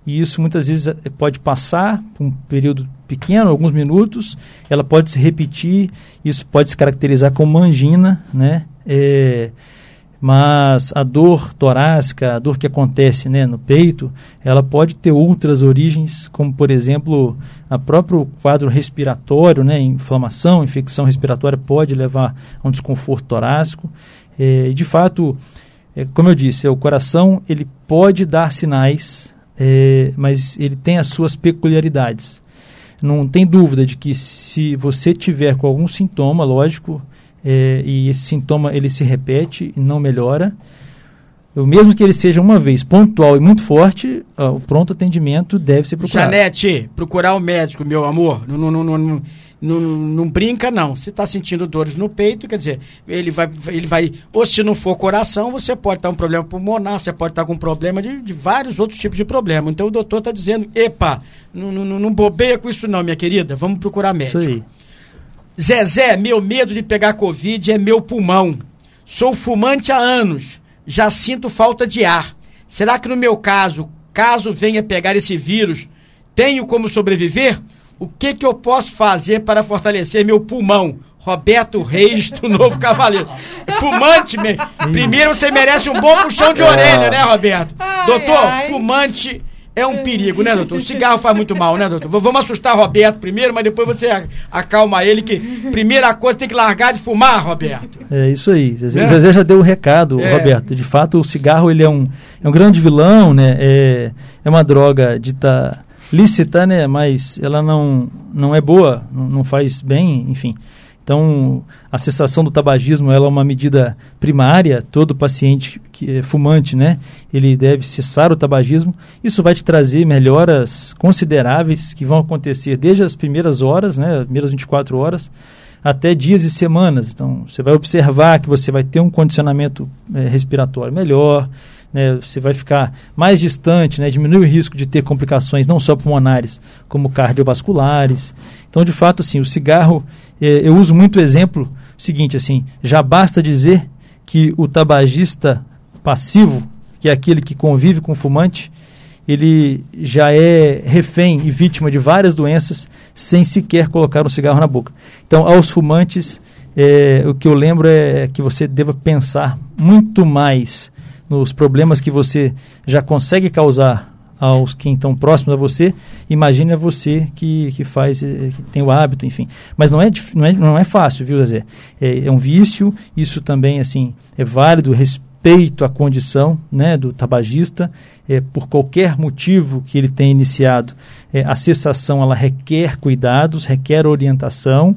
E isso muitas vezes é, pode passar por um período pequeno, alguns minutos, ela pode se repetir, isso pode se caracterizar como angina, né? Mas a dor torácica, a dor que acontece né, no peito, ela pode ter outras origens, como por exemplo, a próprio quadro respiratório, né, inflamação, infecção respiratória pode levar a um desconforto torácico. É, de fato, é, como eu disse, é, o coração ele pode dar sinais, é, mas ele tem as suas peculiaridades. Não tem dúvida de que se você tiver com algum sintoma, lógico, é, e esse sintoma ele se repete e não melhora, eu, mesmo que ele seja uma vez pontual e muito forte, ó, o pronto atendimento deve ser procurado. Janete, procurar o um médico, meu amor. Não, não, não, não, não, não brinca, não. Se está sentindo dores no peito, quer dizer, ele vai, ele vai. Ou se não for coração, você pode estar com um problema pulmonar, você pode estar com um problema de, de vários outros tipos de problema. Então o doutor está dizendo: epa, não, não, não bobeia com isso, não, minha querida. Vamos procurar médico. Isso aí. Zezé, meu medo de pegar Covid é meu pulmão. Sou fumante há anos. Já sinto falta de ar. Será que no meu caso, caso venha pegar esse vírus, tenho como sobreviver? O que, que eu posso fazer para fortalecer meu pulmão? Roberto Reis do Novo Cavaleiro. Fumante, me... primeiro você merece um bom puxão de orelha, né, Roberto? Doutor, fumante é um perigo, né, doutor? O cigarro faz muito mal, né, doutor? Vamos assustar o Roberto primeiro, mas depois você acalma ele, que primeira coisa tem que largar de fumar, Roberto. É isso aí. O é. Zezé já deu o um recado, é. Roberto. De fato, o cigarro ele é um, é um grande vilão, né? É, é uma droga dita lícita, né? Mas ela não, não é boa, não, não faz bem, enfim. Então, a cessação do tabagismo é uma medida primária. Todo paciente que é fumante, né, ele deve cessar o tabagismo. Isso vai te trazer melhoras consideráveis que vão acontecer desde as primeiras horas, né, as primeiras 24 horas, até dias e semanas. Então, você vai observar que você vai ter um condicionamento é, respiratório melhor, né, você vai ficar mais distante, né, diminui o risco de ter complicações não só pulmonares, como cardiovasculares. Então, de fato, assim, o cigarro é, eu uso muito o exemplo seguinte, assim, já basta dizer que o tabagista passivo, que é aquele que convive com o fumante, ele já é refém e vítima de várias doenças sem sequer colocar um cigarro na boca. Então, aos fumantes, é, o que eu lembro é que você deva pensar muito mais nos problemas que você já consegue causar aos que estão próximos a você, imagine você que, que faz, eh, que tem o hábito, enfim. Mas não é, não é, não é fácil, viu, Zé? É, é um vício, isso também, assim, é válido, respeito à condição né, do tabagista, é, por qualquer motivo que ele tenha iniciado, é, a cessação ela requer cuidados, requer orientação,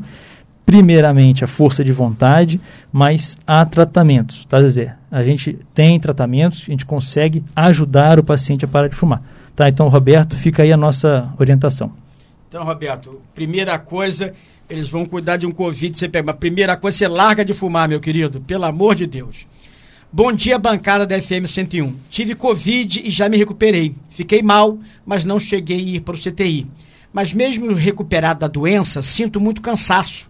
primeiramente a força de vontade, mas há tratamentos, tá, Zé? A gente tem tratamentos, a gente consegue ajudar o paciente a parar de fumar. Tá, então, Roberto, fica aí a nossa orientação. Então, Roberto, primeira coisa, eles vão cuidar de um Covid, você pega, primeira coisa, você larga de fumar, meu querido, pelo amor de Deus. Bom dia, bancada da FM 101. Tive Covid e já me recuperei. Fiquei mal, mas não cheguei a ir para o CTI. Mas mesmo recuperado da doença, sinto muito cansaço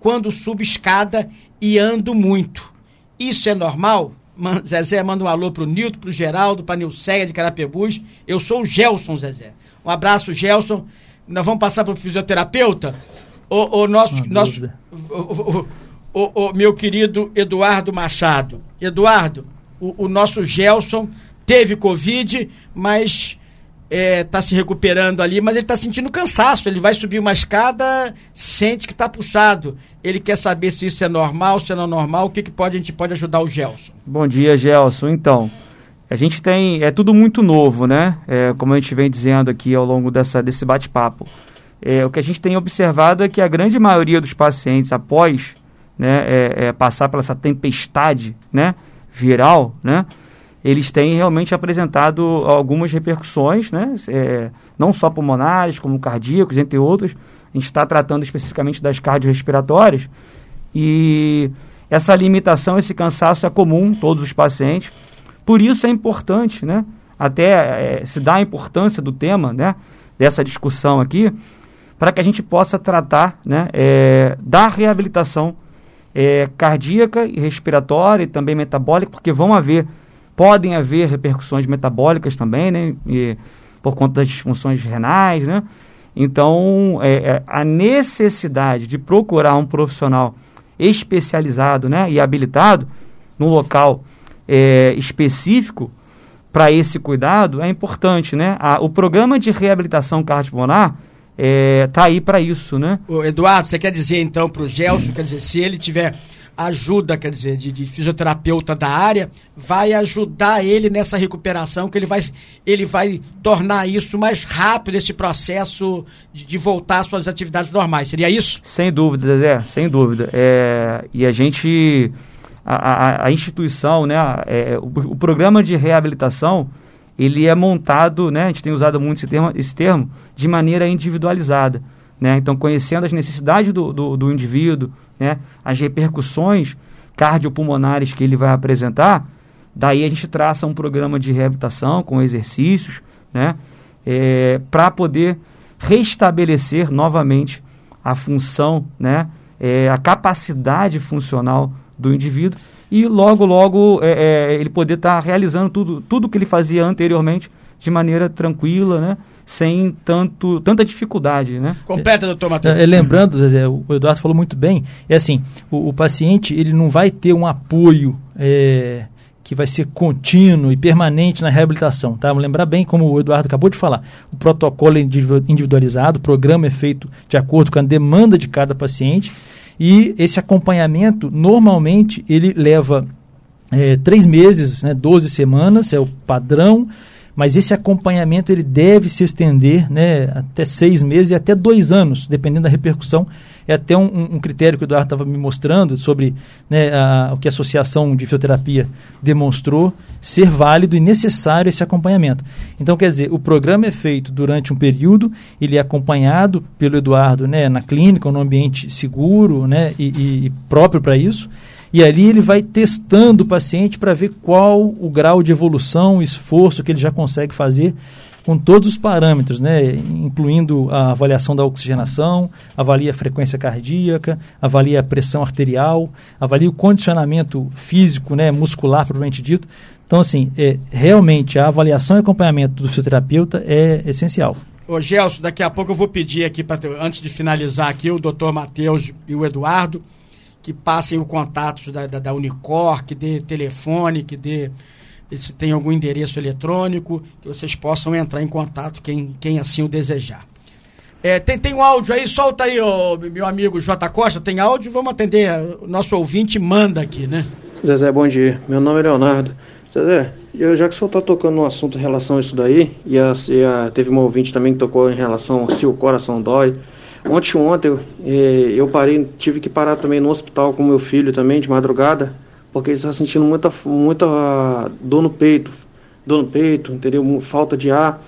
quando subo escada e ando muito. Isso é normal? Zezé manda um alô pro Nilton, pro Geraldo, pra Nilceia de Carapebus. Eu sou o Gelson, Zezé. Um abraço, Gelson. Nós vamos passar pro fisioterapeuta. O, o nosso, nosso o, o, o, meu querido Eduardo Machado. Eduardo, o, o nosso Gelson teve Covid, mas é, se recuperando ali, mas ele está sentindo cansaço. Ele vai subir uma escada, sente que está puxado. Ele quer saber se isso é normal, se não é normal, o que, que pode, a gente pode ajudar o Gelson. Bom dia, Gelson. Então, a gente tem. É tudo muito novo, né? É, como a gente vem dizendo aqui ao longo dessa, desse bate-papo. é, o que a gente tem observado é que a grande maioria dos pacientes, após né, é, é, passar por essa tempestade né, viral, né, eles têm realmente apresentado algumas repercussões, né, é, não só pulmonares, como cardíacos, entre outros. A gente está tratando especificamente das cardiorrespiratórias. E essa limitação, esse cansaço é comum em todos os pacientes. Por isso é importante, né, até é, se dá a importância do tema, né, dessa discussão aqui, para que a gente possa tratar né, é, da reabilitação é, cardíaca e respiratória e também metabólica, porque vão haver, podem haver repercussões metabólicas também, né, e, por conta das disfunções renais, né? Então, é, é, a necessidade de procurar um profissional especializado né, e habilitado no local é, específico para esse cuidado é importante, né? A, o programa de reabilitação cardiopulmonar está é, tá aí para isso, né? O Eduardo, você quer dizer então para o Gelson, quer dizer, se ele tiver ajuda, quer dizer, de, de, fisioterapeuta da área, vai ajudar ele nessa recuperação, que ele vai, ele vai tornar isso mais rápido, esse processo de, de voltar às suas atividades normais. Seria isso? Sem dúvida, Zé, sem dúvida. É, e a gente, a, a, a instituição, né, é, o, o, programa de reabilitação, ele é montado, né, a gente tem usado muito esse termo, esse termo de maneira individualizada. Né? Então, conhecendo as necessidades do, do, do indivíduo, né? as repercussões cardiopulmonares que ele vai apresentar, daí a gente traça um programa de reabilitação com exercícios, né? É, para poder restabelecer novamente a função, né? É, a capacidade funcional do indivíduo e logo, logo é, é ele poder estar tá realizando tudo, tudo que ele fazia anteriormente de maneira tranquila, né? Sem tanto, tanta dificuldade, né? Completa, doutor Matheus. É, lembrando, Zezé, o Eduardo falou muito bem, é assim, o, o paciente ele não vai ter um apoio é, que vai ser contínuo e permanente na reabilitação, tá? Vamos lembrar bem, como o Eduardo acabou de falar, o protocolo é individualizado, o programa é feito de acordo com a demanda de cada paciente e esse acompanhamento, normalmente, ele leva é, três meses, né, 12 semanas, é o padrão, mas esse acompanhamento ele deve se estender né, até seis meses e até dois anos, dependendo da repercussão. É até um, um critério que o Eduardo estava me mostrando sobre né, a, o que a Associação de Fisioterapia demonstrou ser válido e necessário esse acompanhamento. Então, quer dizer, o programa é feito durante um período, ele é acompanhado pelo Eduardo né, na clínica, num ambiente seguro né, e, e próprio para isso. E ali ele vai testando o paciente para ver qual o grau de evolução, esforço que ele já consegue fazer com todos os parâmetros, né, incluindo a avaliação da oxigenação, avalia a frequência cardíaca, avalia a pressão arterial, avalia o condicionamento físico, né, muscular, propriamente dito. Então, assim, é, realmente a avaliação e acompanhamento do fisioterapeuta é essencial. Ô Gelson, daqui a pouco eu vou pedir aqui, pra, antes de finalizar aqui, o doutor Matheus e o Eduardo, que passem o contato da, da, da Unicor, que dê telefone, que dê se tem algum endereço eletrônico, que vocês possam entrar em contato, quem, quem assim o desejar. É, tem, tem um áudio aí, solta aí, ô, meu amigo J. Costa, tem áudio, vamos atender, o nosso ouvinte manda aqui, né? Zezé, bom dia, meu nome é Leonardo. Zezé, eu, já que o senhor está tocando no assunto em relação a isso daí, e, a, e a, teve um ouvinte também que tocou em relação se o coração dói, Ontem, ontem, eh, eu parei, tive que parar também no hospital com meu filho também, de madrugada, porque ele está sentindo muita, muita dor no peito, dor no peito, entendeu? Falta de ar,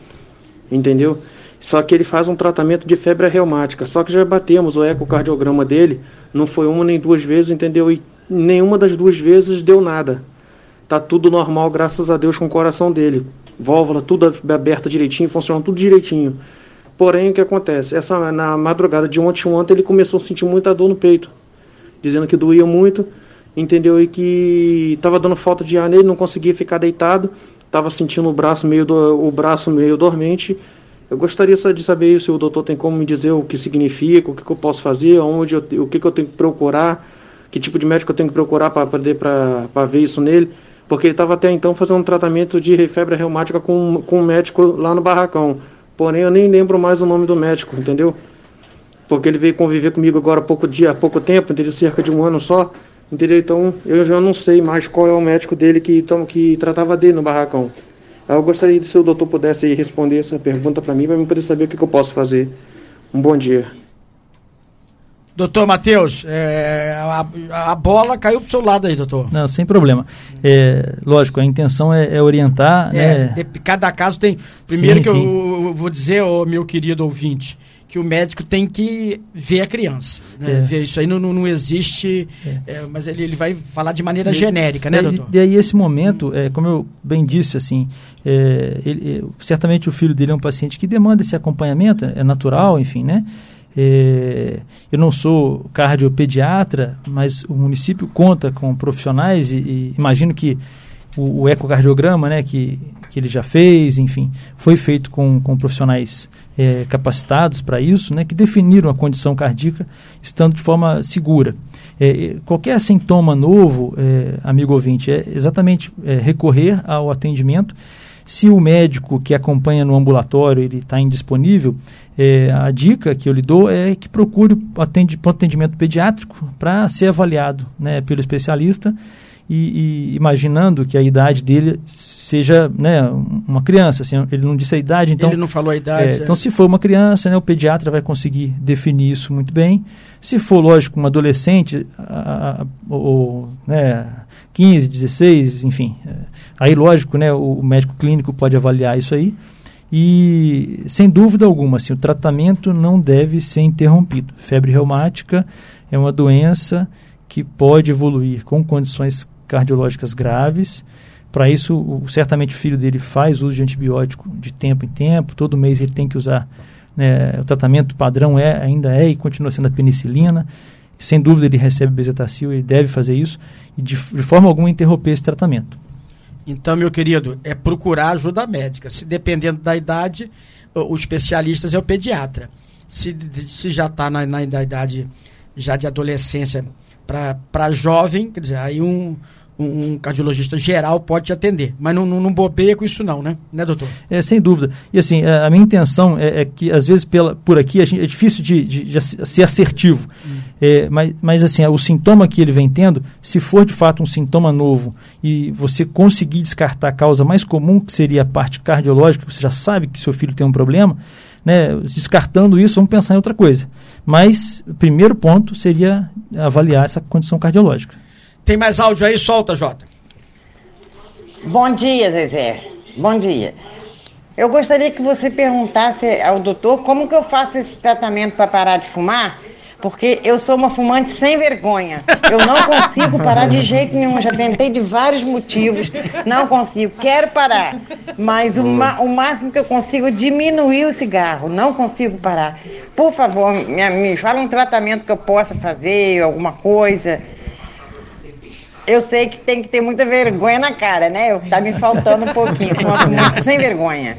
entendeu? Só que ele faz um tratamento de febre reumática. Só que já batemos o ecocardiograma dele, não foi uma nem duas vezes, entendeu? E nenhuma das duas vezes deu nada. Tá tudo normal, graças a Deus, com o coração dele. Válvula tudo aberta direitinho, funciona tudo direitinho. Porém, o que acontece? Essa, na madrugada de ontem, ontem ele começou a sentir muita dor no peito, dizendo que doía muito, entendeu? E que estava dando falta de ar nele, não conseguia ficar deitado, estava sentindo o braço meio do, o braço meio dormente. Eu gostaria de saber se o doutor tem como me dizer o que significa, o que, que eu posso fazer, onde eu, o que, que eu tenho que procurar, que tipo de médico eu tenho que procurar para ver isso nele, porque ele estava até então fazendo um tratamento de febre reumática com, com um médico lá no barracão. Porém, eu nem lembro mais o nome do médico, entendeu? Porque ele veio conviver comigo agora há pouco dia, há pouco tempo, entendeu? Cerca de um ano só, entendeu? Então, eu já não sei mais qual é o médico dele que, então, que tratava dele no barracão. Eu gostaria de se o doutor pudesse responder essa pergunta para mim, para eu poder saber o que, que eu posso fazer. Um bom dia. Doutor Matheus, é, a, a, bola caiu pro seu lado aí, doutor. Não, sem problema. É, lógico, a intenção é, é orientar. É, né? cada caso tem. Primeiro sim, que sim. Eu, eu, vou dizer, oh, meu querido ouvinte, que o médico tem que ver a criança. Né? É. Ver isso aí não, não, não existe, é. É, mas ele, ele vai falar de maneira e, genérica, né, doutor? E aí, esse momento, é, como eu bem disse, assim, é, ele, certamente o filho dele é um paciente que demanda esse acompanhamento, é natural, enfim, né? É, eu não sou cardiopediatra, mas o município conta com profissionais e, e imagino que o, o, ecocardiograma né, que, que ele já fez, enfim, foi feito com, com profissionais é, capacitados para isso, né, que definiram a condição cardíaca estando de forma segura. É, qualquer sintoma novo, é, amigo ouvinte, é exatamente é, recorrer ao atendimento se o médico que acompanha no ambulatório ele está indisponível, é, a dica que eu lhe dou é que procure o atendimento pediátrico para ser avaliado né, pelo especialista e, e, imaginando que a idade dele seja né, uma criança. Assim, ele não disse a idade, então. Ele não falou a idade. É, então, se for uma criança, né, o pediatra vai conseguir definir isso muito bem. Se for, lógico, um adolescente, a, a, ou né, 15, 16, enfim. É, aí, lógico, né, o médico clínico pode avaliar isso aí. E, sem dúvida alguma, assim, o tratamento não deve ser interrompido. Febre reumática é uma doença que pode evoluir com condições cardiológicas graves. Para isso, o, certamente o filho dele faz uso de antibiótico de tempo em tempo, todo mês ele tem que usar né, o tratamento padrão é, ainda é e continua sendo a penicilina. Sem dúvida ele recebe bezetacil, ele deve fazer isso e de, de forma alguma interromper esse tratamento. Então, meu querido, é procurar ajuda médica. Se dependendo da idade, o, o especialista é o pediatra. Se, se já está na, na, idade já de adolescência para jovem, quer dizer, aí um, um, cardiologista geral pode te atender. Mas não, não, não bobeia com isso não, né? Né, doutor? É, sem dúvida. E assim, a, minha intenção é, é, que, às vezes, pela, por aqui, gente, é difícil de, de, de ser assertivo. Hum. É, mas, mas, assim, o sintoma que ele vem tendo, se for de fato um sintoma novo e você conseguir descartar a causa mais comum, que seria a parte cardiológica, você já sabe que seu filho tem um problema, né, descartando isso, vamos pensar em outra coisa. Mas o primeiro ponto seria avaliar essa condição cardiológica. Tem mais áudio aí? Solta, Jota. Bom dia, Zezé. Bom dia. Eu gostaria que você perguntasse ao doutor como que eu faço esse tratamento para parar de fumar, porque eu sou uma fumante sem vergonha. Eu não consigo parar de jeito nenhum. Já tentei de vários motivos, não consigo. Quero parar, mas o, o máximo que eu consigo é diminuir o cigarro. Não consigo parar. Por favor, me, me fala um tratamento que eu possa fazer, alguma coisa. Eu sei que tem que ter muita vergonha na cara, né? Tá me faltando um pouquinho. Sou uma sem vergonha.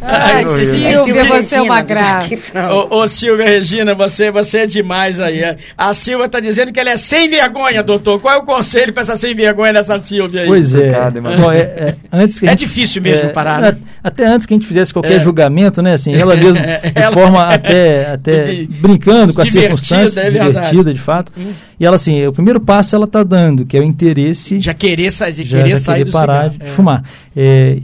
Ai, Silvia, você é uma graça. Ô, ô, Silvia Regina, você, você é demais aí. A Silvia tá dizendo que ela é sem vergonha, doutor. Qual é o conselho pra essa sem vergonha dessa Silvia aí? Pois é. Bom, é, é, antes que é gente, difícil mesmo é, parar. Né? Até antes que a gente fizesse qualquer é. julgamento, né? Assim, ela mesmo, de ela, forma até, até brincando com a circunstância, é divertida, de fato. Hum. E ela, assim, o primeiro passo ela tá dando, que é o interesse... Já querer, sa já, querer já sair querer parar cigarro. de fumar.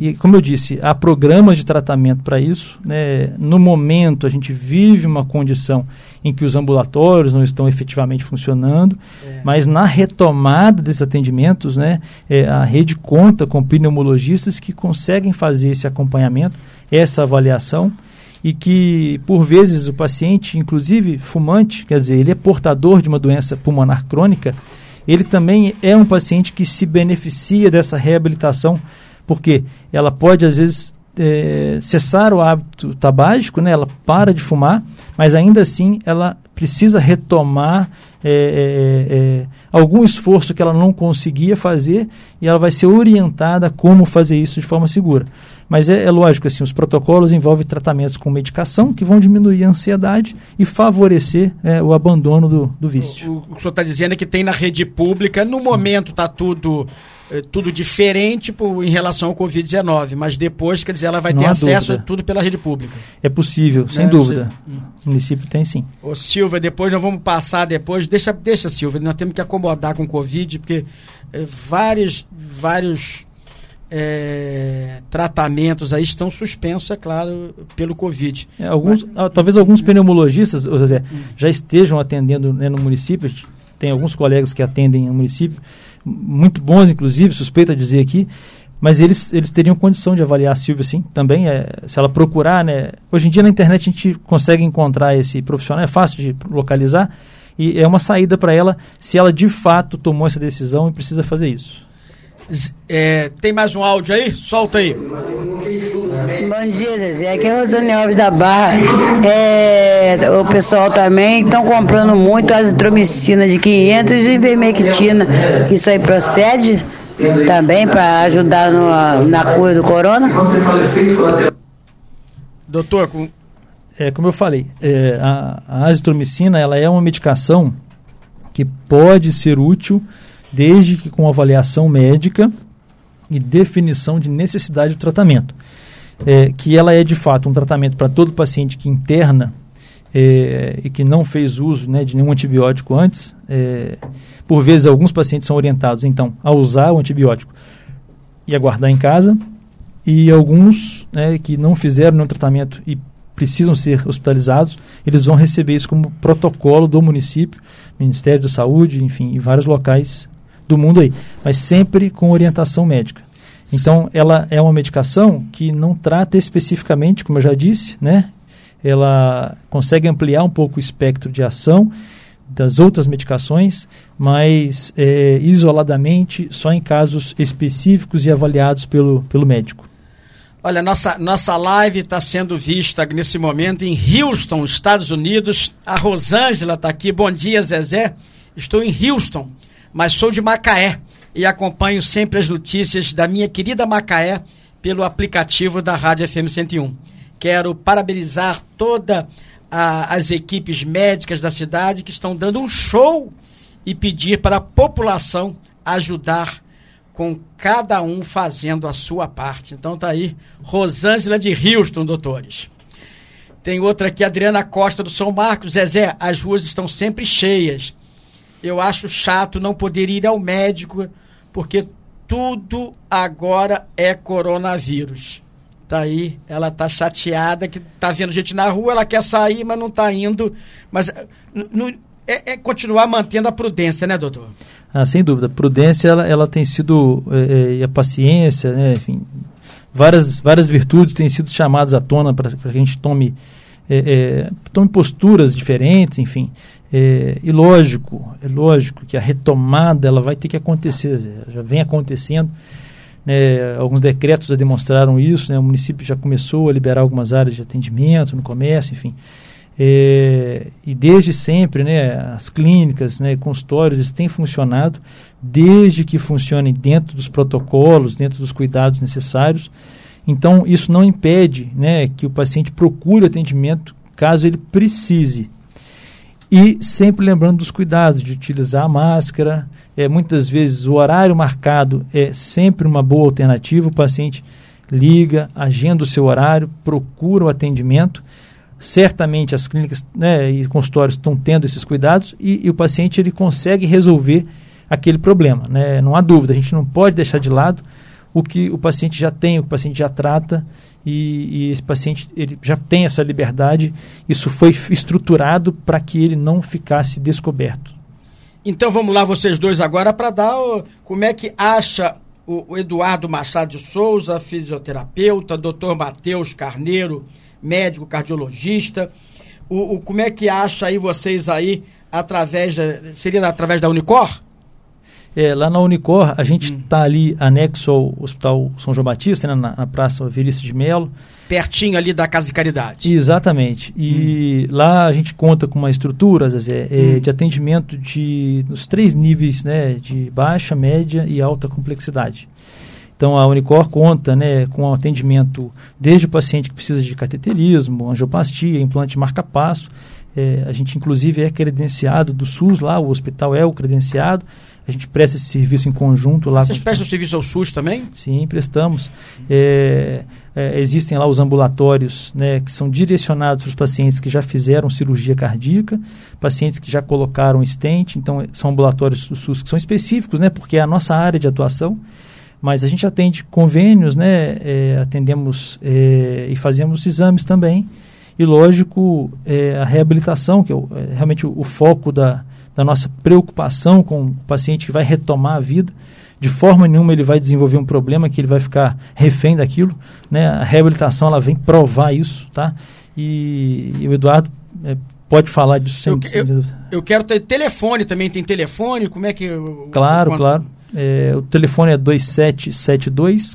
e, como eu disse, há programas de tratamento tratamento para isso. Né? No momento, a gente vive uma condição em que os ambulatórios não estão efetivamente funcionando, é. mas na retomada desses atendimentos, né, é, a rede conta com pneumologistas que conseguem fazer esse acompanhamento, essa avaliação e que, por vezes, o paciente, inclusive fumante, quer dizer, ele é portador de uma doença pulmonar crônica, ele também é um paciente que se beneficia dessa reabilitação, porque ela pode, às vezes, é, cessar o hábito tabágico, né? ela para de fumar, mas ainda assim ela precisa retomar é, é, é, algum esforço que ela não conseguia fazer e ela vai ser orientada a como fazer isso de forma segura. Mas é, é, lógico, assim, os protocolos envolvem tratamentos com medicação que vão diminuir a ansiedade e favorecer é, o abandono do, do vício. O, o, que o senhor está dizendo é que tem na rede pública, no Sim. momento está tudo é, tudo diferente por, em relação ao Covid-19, mas depois, quer dizer, ela vai Não ter acesso dúvida. a tudo pela rede pública. É possível, sem né? dúvida. Você... O município tem sim. Ô Silvia, depois nós vamos passar depois, deixa, deixa Silvia, nós temos que acomodar com o Covid, porque é, vários, vários é, tratamentos aí estão suspensos, é claro, pelo Covid. É, alguns, Mas, ah, talvez alguns pneumologistas José, hum. já estejam atendendo né, no município. Tem alguns colegas que atendem no município, muito bons, inclusive, suspeita dizer aqui. Mas eles, eles teriam condição de avaliar a Silvia, sim, também. É, se ela procurar, né? Hoje em dia na internet a gente consegue encontrar esse profissional, é fácil de localizar. E é uma saída para ela se ela de fato tomou essa decisão e precisa fazer isso. É, tem mais um áudio aí? Solta aí. Bom dia, Zezé. Aqui é Rosane Alves da Barra. É, o pessoal também estão comprando muito azitromicina de 500 e vermectina. Isso aí procede também para ajudar no, na cura do corona? Doutor, com... é, como eu falei, é, a, a azitromicina ela é uma medicação que pode ser útil desde que com avaliação médica e definição de necessidade do tratamento. É, que ela é de fato um tratamento para todo paciente que interna é, e que não fez uso né, de nenhum antibiótico antes. É, por vezes, alguns pacientes são orientados então a usar o antibiótico e aguardar em casa, e alguns né, que não fizeram nenhum tratamento e precisam ser hospitalizados, eles vão receber isso como protocolo do município, Ministério da Saúde, enfim, em vários locais do mundo aí, mas sempre com orientação médica. Então, ela é uma medicação que não trata especificamente, como eu já disse, né? Ela consegue ampliar um pouco o espectro de ação das outras medicações, mas é, isoladamente, só em casos específicos e avaliados pelo, pelo médico. Olha, nossa, nossa live está sendo vista nesse momento em Houston, Estados Unidos. A Rosângela está aqui. Bom dia, Zezé. Estou em Houston mas sou de Macaé e acompanho sempre as notícias da minha querida Macaé pelo aplicativo da Rádio FM 101. Quero parabenizar todas as equipes médicas da cidade que estão dando um show e pedir para a população ajudar com cada um fazendo a sua parte. Então tá aí, Rosângela de Houston, doutores. Tem outra aqui, Adriana Costa do São Marcos. Zezé, as ruas estão sempre cheias eu acho chato não poder ir ao médico, porque tudo agora é coronavírus. Tá aí, ela tá chateada que tá vendo gente na rua, ela quer sair, mas não tá indo. Mas é, é, continuar mantendo a prudência, né, doutor? Ah, sem dúvida. Prudência, ela, ela tem sido, é, é, a paciência, né, enfim, várias, várias virtudes têm sido chamadas à tona para que a gente tome, é, é, tome posturas diferentes, enfim. É, e lógico, é lógico que a retomada ela vai ter que acontecer, já vem acontecendo. Né, alguns decretos já demonstraram isso, né, o município já começou a liberar algumas áreas de atendimento no comércio, enfim. É, e desde sempre, né, as clínicas, né, consultórios, têm funcionado desde que funcionem dentro dos protocolos, dentro dos cuidados necessários. Então, isso não impede né, que o paciente procure atendimento caso ele precise. E sempre lembrando dos cuidados de utilizar a máscara. É, muitas vezes o horário marcado é sempre uma boa alternativa. O paciente liga, agenda o seu horário, procura o atendimento. Certamente as clínicas né, e consultórios estão tendo esses cuidados e, e, o paciente ele consegue resolver aquele problema. Né? Não há dúvida, a gente não pode deixar de lado o que o paciente já tem, o paciente já trata e, e, esse paciente ele já tem essa liberdade. Isso foi estruturado para que ele não ficasse descoberto. Então vamos lá, vocês dois agora, para dar o, como é que acha o, o, Eduardo Machado de Souza, fisioterapeuta, doutor Matheus Carneiro, médico cardiologista. O, o, como é que acha aí vocês aí através da, seria através da Unicor? É, lá na Unicor, a gente está hum. ali anexo ao Hospital São João Batista, né, na, na Praça Verício de Melo. Pertinho ali da Casa de Caridade. Exatamente. E hum. lá a gente conta com uma estrutura, Zezé, é, hum. de atendimento de, nos três níveis, né, de baixa, média e alta complexidade. Então a Unicor conta né, com atendimento desde o paciente que precisa de cateterismo, angioplastia, implante marca-passo. É, a gente inclusive é credenciado do SUS lá, o hospital é o credenciado a gente presta esse serviço em conjunto lá. Vocês prestam serviço ao SUS também? Sim, prestamos. É, é, existem lá os ambulatórios né, que são direcionados para os pacientes que já fizeram cirurgia cardíaca, pacientes que já colocaram stent, então são ambulatórios do SUS que são específicos, né, porque é a nossa área de atuação. Mas a gente atende convênios, né? É, atendemos é, e fazemos exames também. E, lógico, é, a reabilitação, que é, o, é realmente o, o, foco da, da nossa preocupação com o paciente que vai retomar a vida. De forma nenhuma ele vai desenvolver um problema que ele vai ficar refém daquilo. Né? A reabilitação ela vem provar isso, tá? E, e o Eduardo é, pode falar disso sem, eu, eu, eu, quero ter telefone também, tem telefone? Como é que. Claro, quanto... claro. É, o telefone é 2772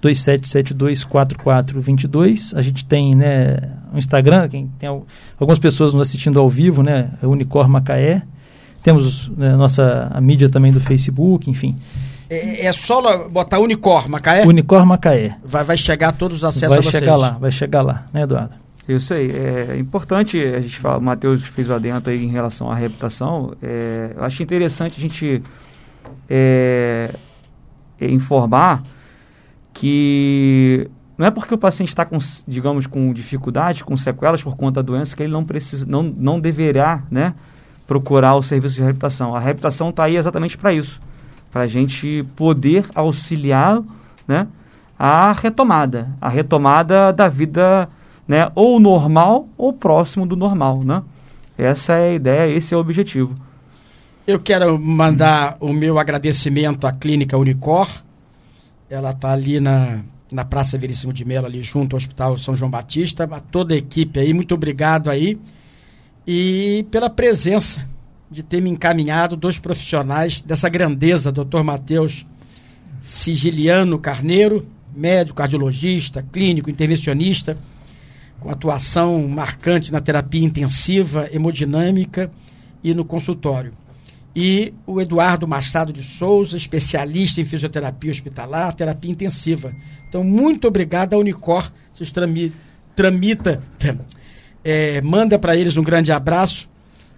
4422 2772 4422. A gente tem né, um Instagram, quem tem algumas pessoas nos assistindo ao vivo, né? É Unicor Macaé. Temos né, a nossa a mídia também do Facebook, enfim. É, é só botar Unicor Macaé? Unicor Macaé. Vai, vai chegar todos os acessos vai a vocês. Vai chegar lá, vai chegar lá, né, Eduardo? Isso aí. É importante, a gente fala, o Matheus fez o adentro aí em relação à reputação. É, eu acho interessante a gente é, informar que não é porque o paciente está com, digamos, com dificuldade, com sequelas por conta da doença, que ele não precisa, não, não deverá, né, procurar o serviço de reabilitação. A reabilitação está aí exatamente para isso, para a gente poder auxiliar, né, a retomada, a retomada da vida né, ou normal ou próximo do normal, né? Essa é a ideia, esse é o objetivo. Eu quero mandar o meu agradecimento à Clínica Unicor. Ela está ali na, na Praça Veríssimo de Mello, ali junto ao Hospital São João Batista. A toda a equipe aí, muito obrigado aí. E pela presença de ter me encaminhado dois profissionais dessa grandeza, doutor Matheus Sigiliano Carneiro, médico, cardiologista, clínico, intervencionista, com atuação marcante na terapia intensiva, hemodinâmica e no consultório. E o Eduardo Machado de Souza, especialista em fisioterapia hospitalar, terapia intensiva. Então, muito obrigado à Unicor. Vocês trami, tramita, é, manda para eles um grande abraço,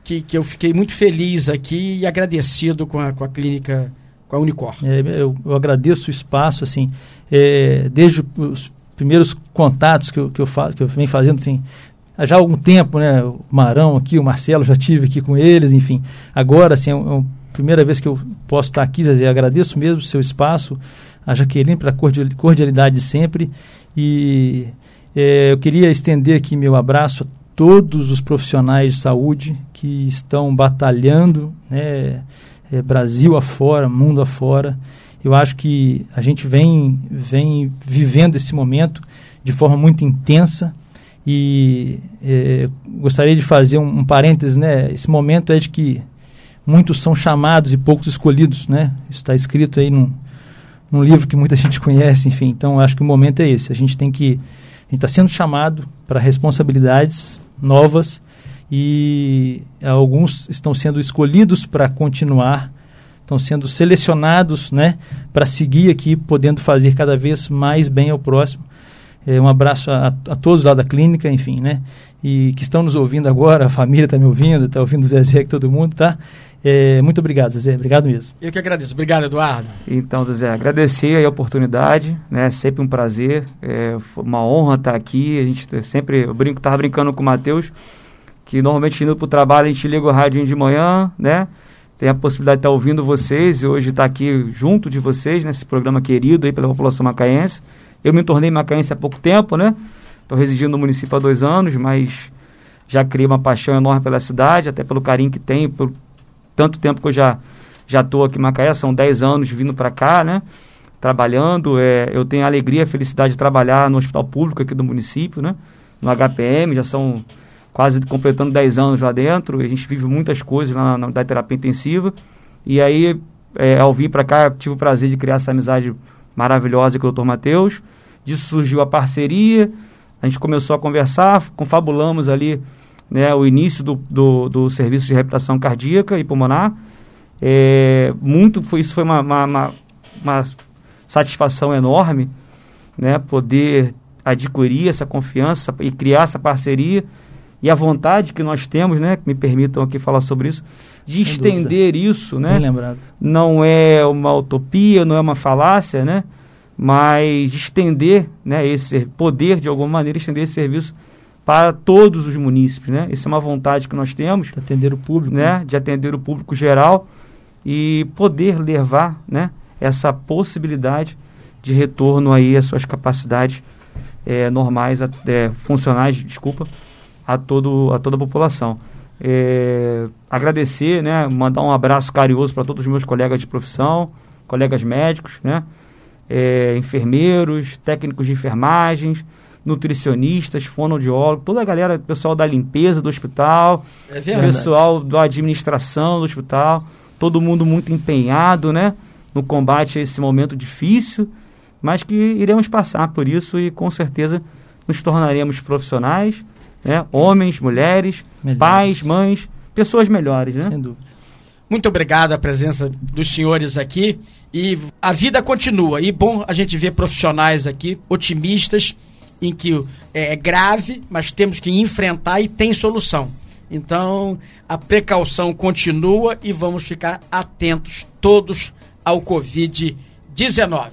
que, que eu fiquei muito feliz aqui e agradecido com a, com a clínica, com a Unicor. É, eu, eu, agradeço o espaço, assim, é, desde os primeiros contatos que eu, que eu, fa que eu venho fazendo, assim, já há algum tempo, né? O Marão aqui, o Marcelo, já tive aqui com eles, enfim. Agora, assim, é, é a primeira vez que eu posso estar aqui, Zé, agradeço mesmo o seu espaço, a Jaqueline pela cordialidade sempre e é, eu queria estender aqui meu abraço a todos os profissionais de saúde que estão batalhando, né, é, Brasil afora, mundo afora, eu acho que a gente vem, vem vivendo esse momento de forma muito intensa e é, gostaria de fazer um, um né? Esse momento é de que muitos são chamados e poucos escolhidos, né? Isso está escrito aí num, num livro que muita gente conhece, enfim. Então, acho que o momento é esse. A gente tem que a gente está sendo chamado para responsabilidades novas e alguns estão sendo escolhidos para continuar estão sendo selecionados né, para seguir aqui, podendo fazer cada vez mais bem ao próximo. É, um abraço a, a, todos lá da clínica, enfim, né? E que estão nos ouvindo agora, a família está me ouvindo, está ouvindo o Zezé, todo mundo, tá? É, muito obrigado, Zezé, obrigado mesmo. Eu que agradeço, obrigado, Eduardo. Então, Zezé, agradecer a oportunidade, né? Sempre um prazer, é uma honra estar aqui. A gente sempre, eu brinco, estava brincando com o Matheus, que normalmente indo para o trabalho a gente liga o rádio de manhã, né? tem a possibilidade de estar ouvindo vocês e hoje estar aqui junto de vocês nesse programa querido aí pela população macaense. Eu me tornei macaense há pouco tempo, né? Estou residindo no município há dois anos, mas já criei uma paixão enorme pela cidade, até pelo carinho que tenho, por tanto tempo que eu já já estou aqui em Macaé, são dez anos vindo para cá, né? Trabalhando, é, eu tenho a alegria e a felicidade de trabalhar no hospital público aqui do município, né? No HPM, já são quase completando 10 anos lá dentro. A gente vive muitas coisas lá na, na terapia intensiva. E aí, é, ao vir para cá, tive o prazer de criar essa amizade maravilhosa com o Dr. Matheus. Disso surgiu a parceria. A gente começou a conversar, confabulamos ali né, o início do, do, do serviço de reabilitação cardíaca e pulmonar. É, muito foi isso foi uma, uma, uma, uma satisfação enorme, né, poder adquirir essa confiança e criar essa parceria e a vontade que nós temos, né, que me permitam aqui falar sobre isso, de Sem estender dúvida. isso, né? Não é uma utopia, não é uma falácia, né? Mas de estender, né, esse poder de alguma maneira estender esse serviço para todos os munícipes, né? Essa é uma vontade que nós temos de atender o público, né? De atender o público geral e poder levar né, essa possibilidade de retorno aí às suas capacidades é, normais, é, funcionais, desculpa, a, todo, a toda a população. É, agradecer, né, mandar um abraço carinhoso para todos os meus colegas de profissão, colegas médicos, né, é, enfermeiros, técnicos de enfermagens, nutricionistas, fonoaudiólogos, toda a galera, pessoal da limpeza do hospital, é pessoal da administração do hospital, todo mundo muito empenhado, né, no combate a esse momento difícil, mas que iremos passar por isso e com certeza nos tornaremos profissionais, né, homens, mulheres, melhores. pais, mães, pessoas melhores, né? Sem dúvida. Muito obrigado a presença dos senhores aqui e a vida continua. E bom a gente ver profissionais aqui otimistas em que é, é grave, mas temos que enfrentar e tem solução. Então, a precaução continua e vamos ficar atentos todos ao Covid-19.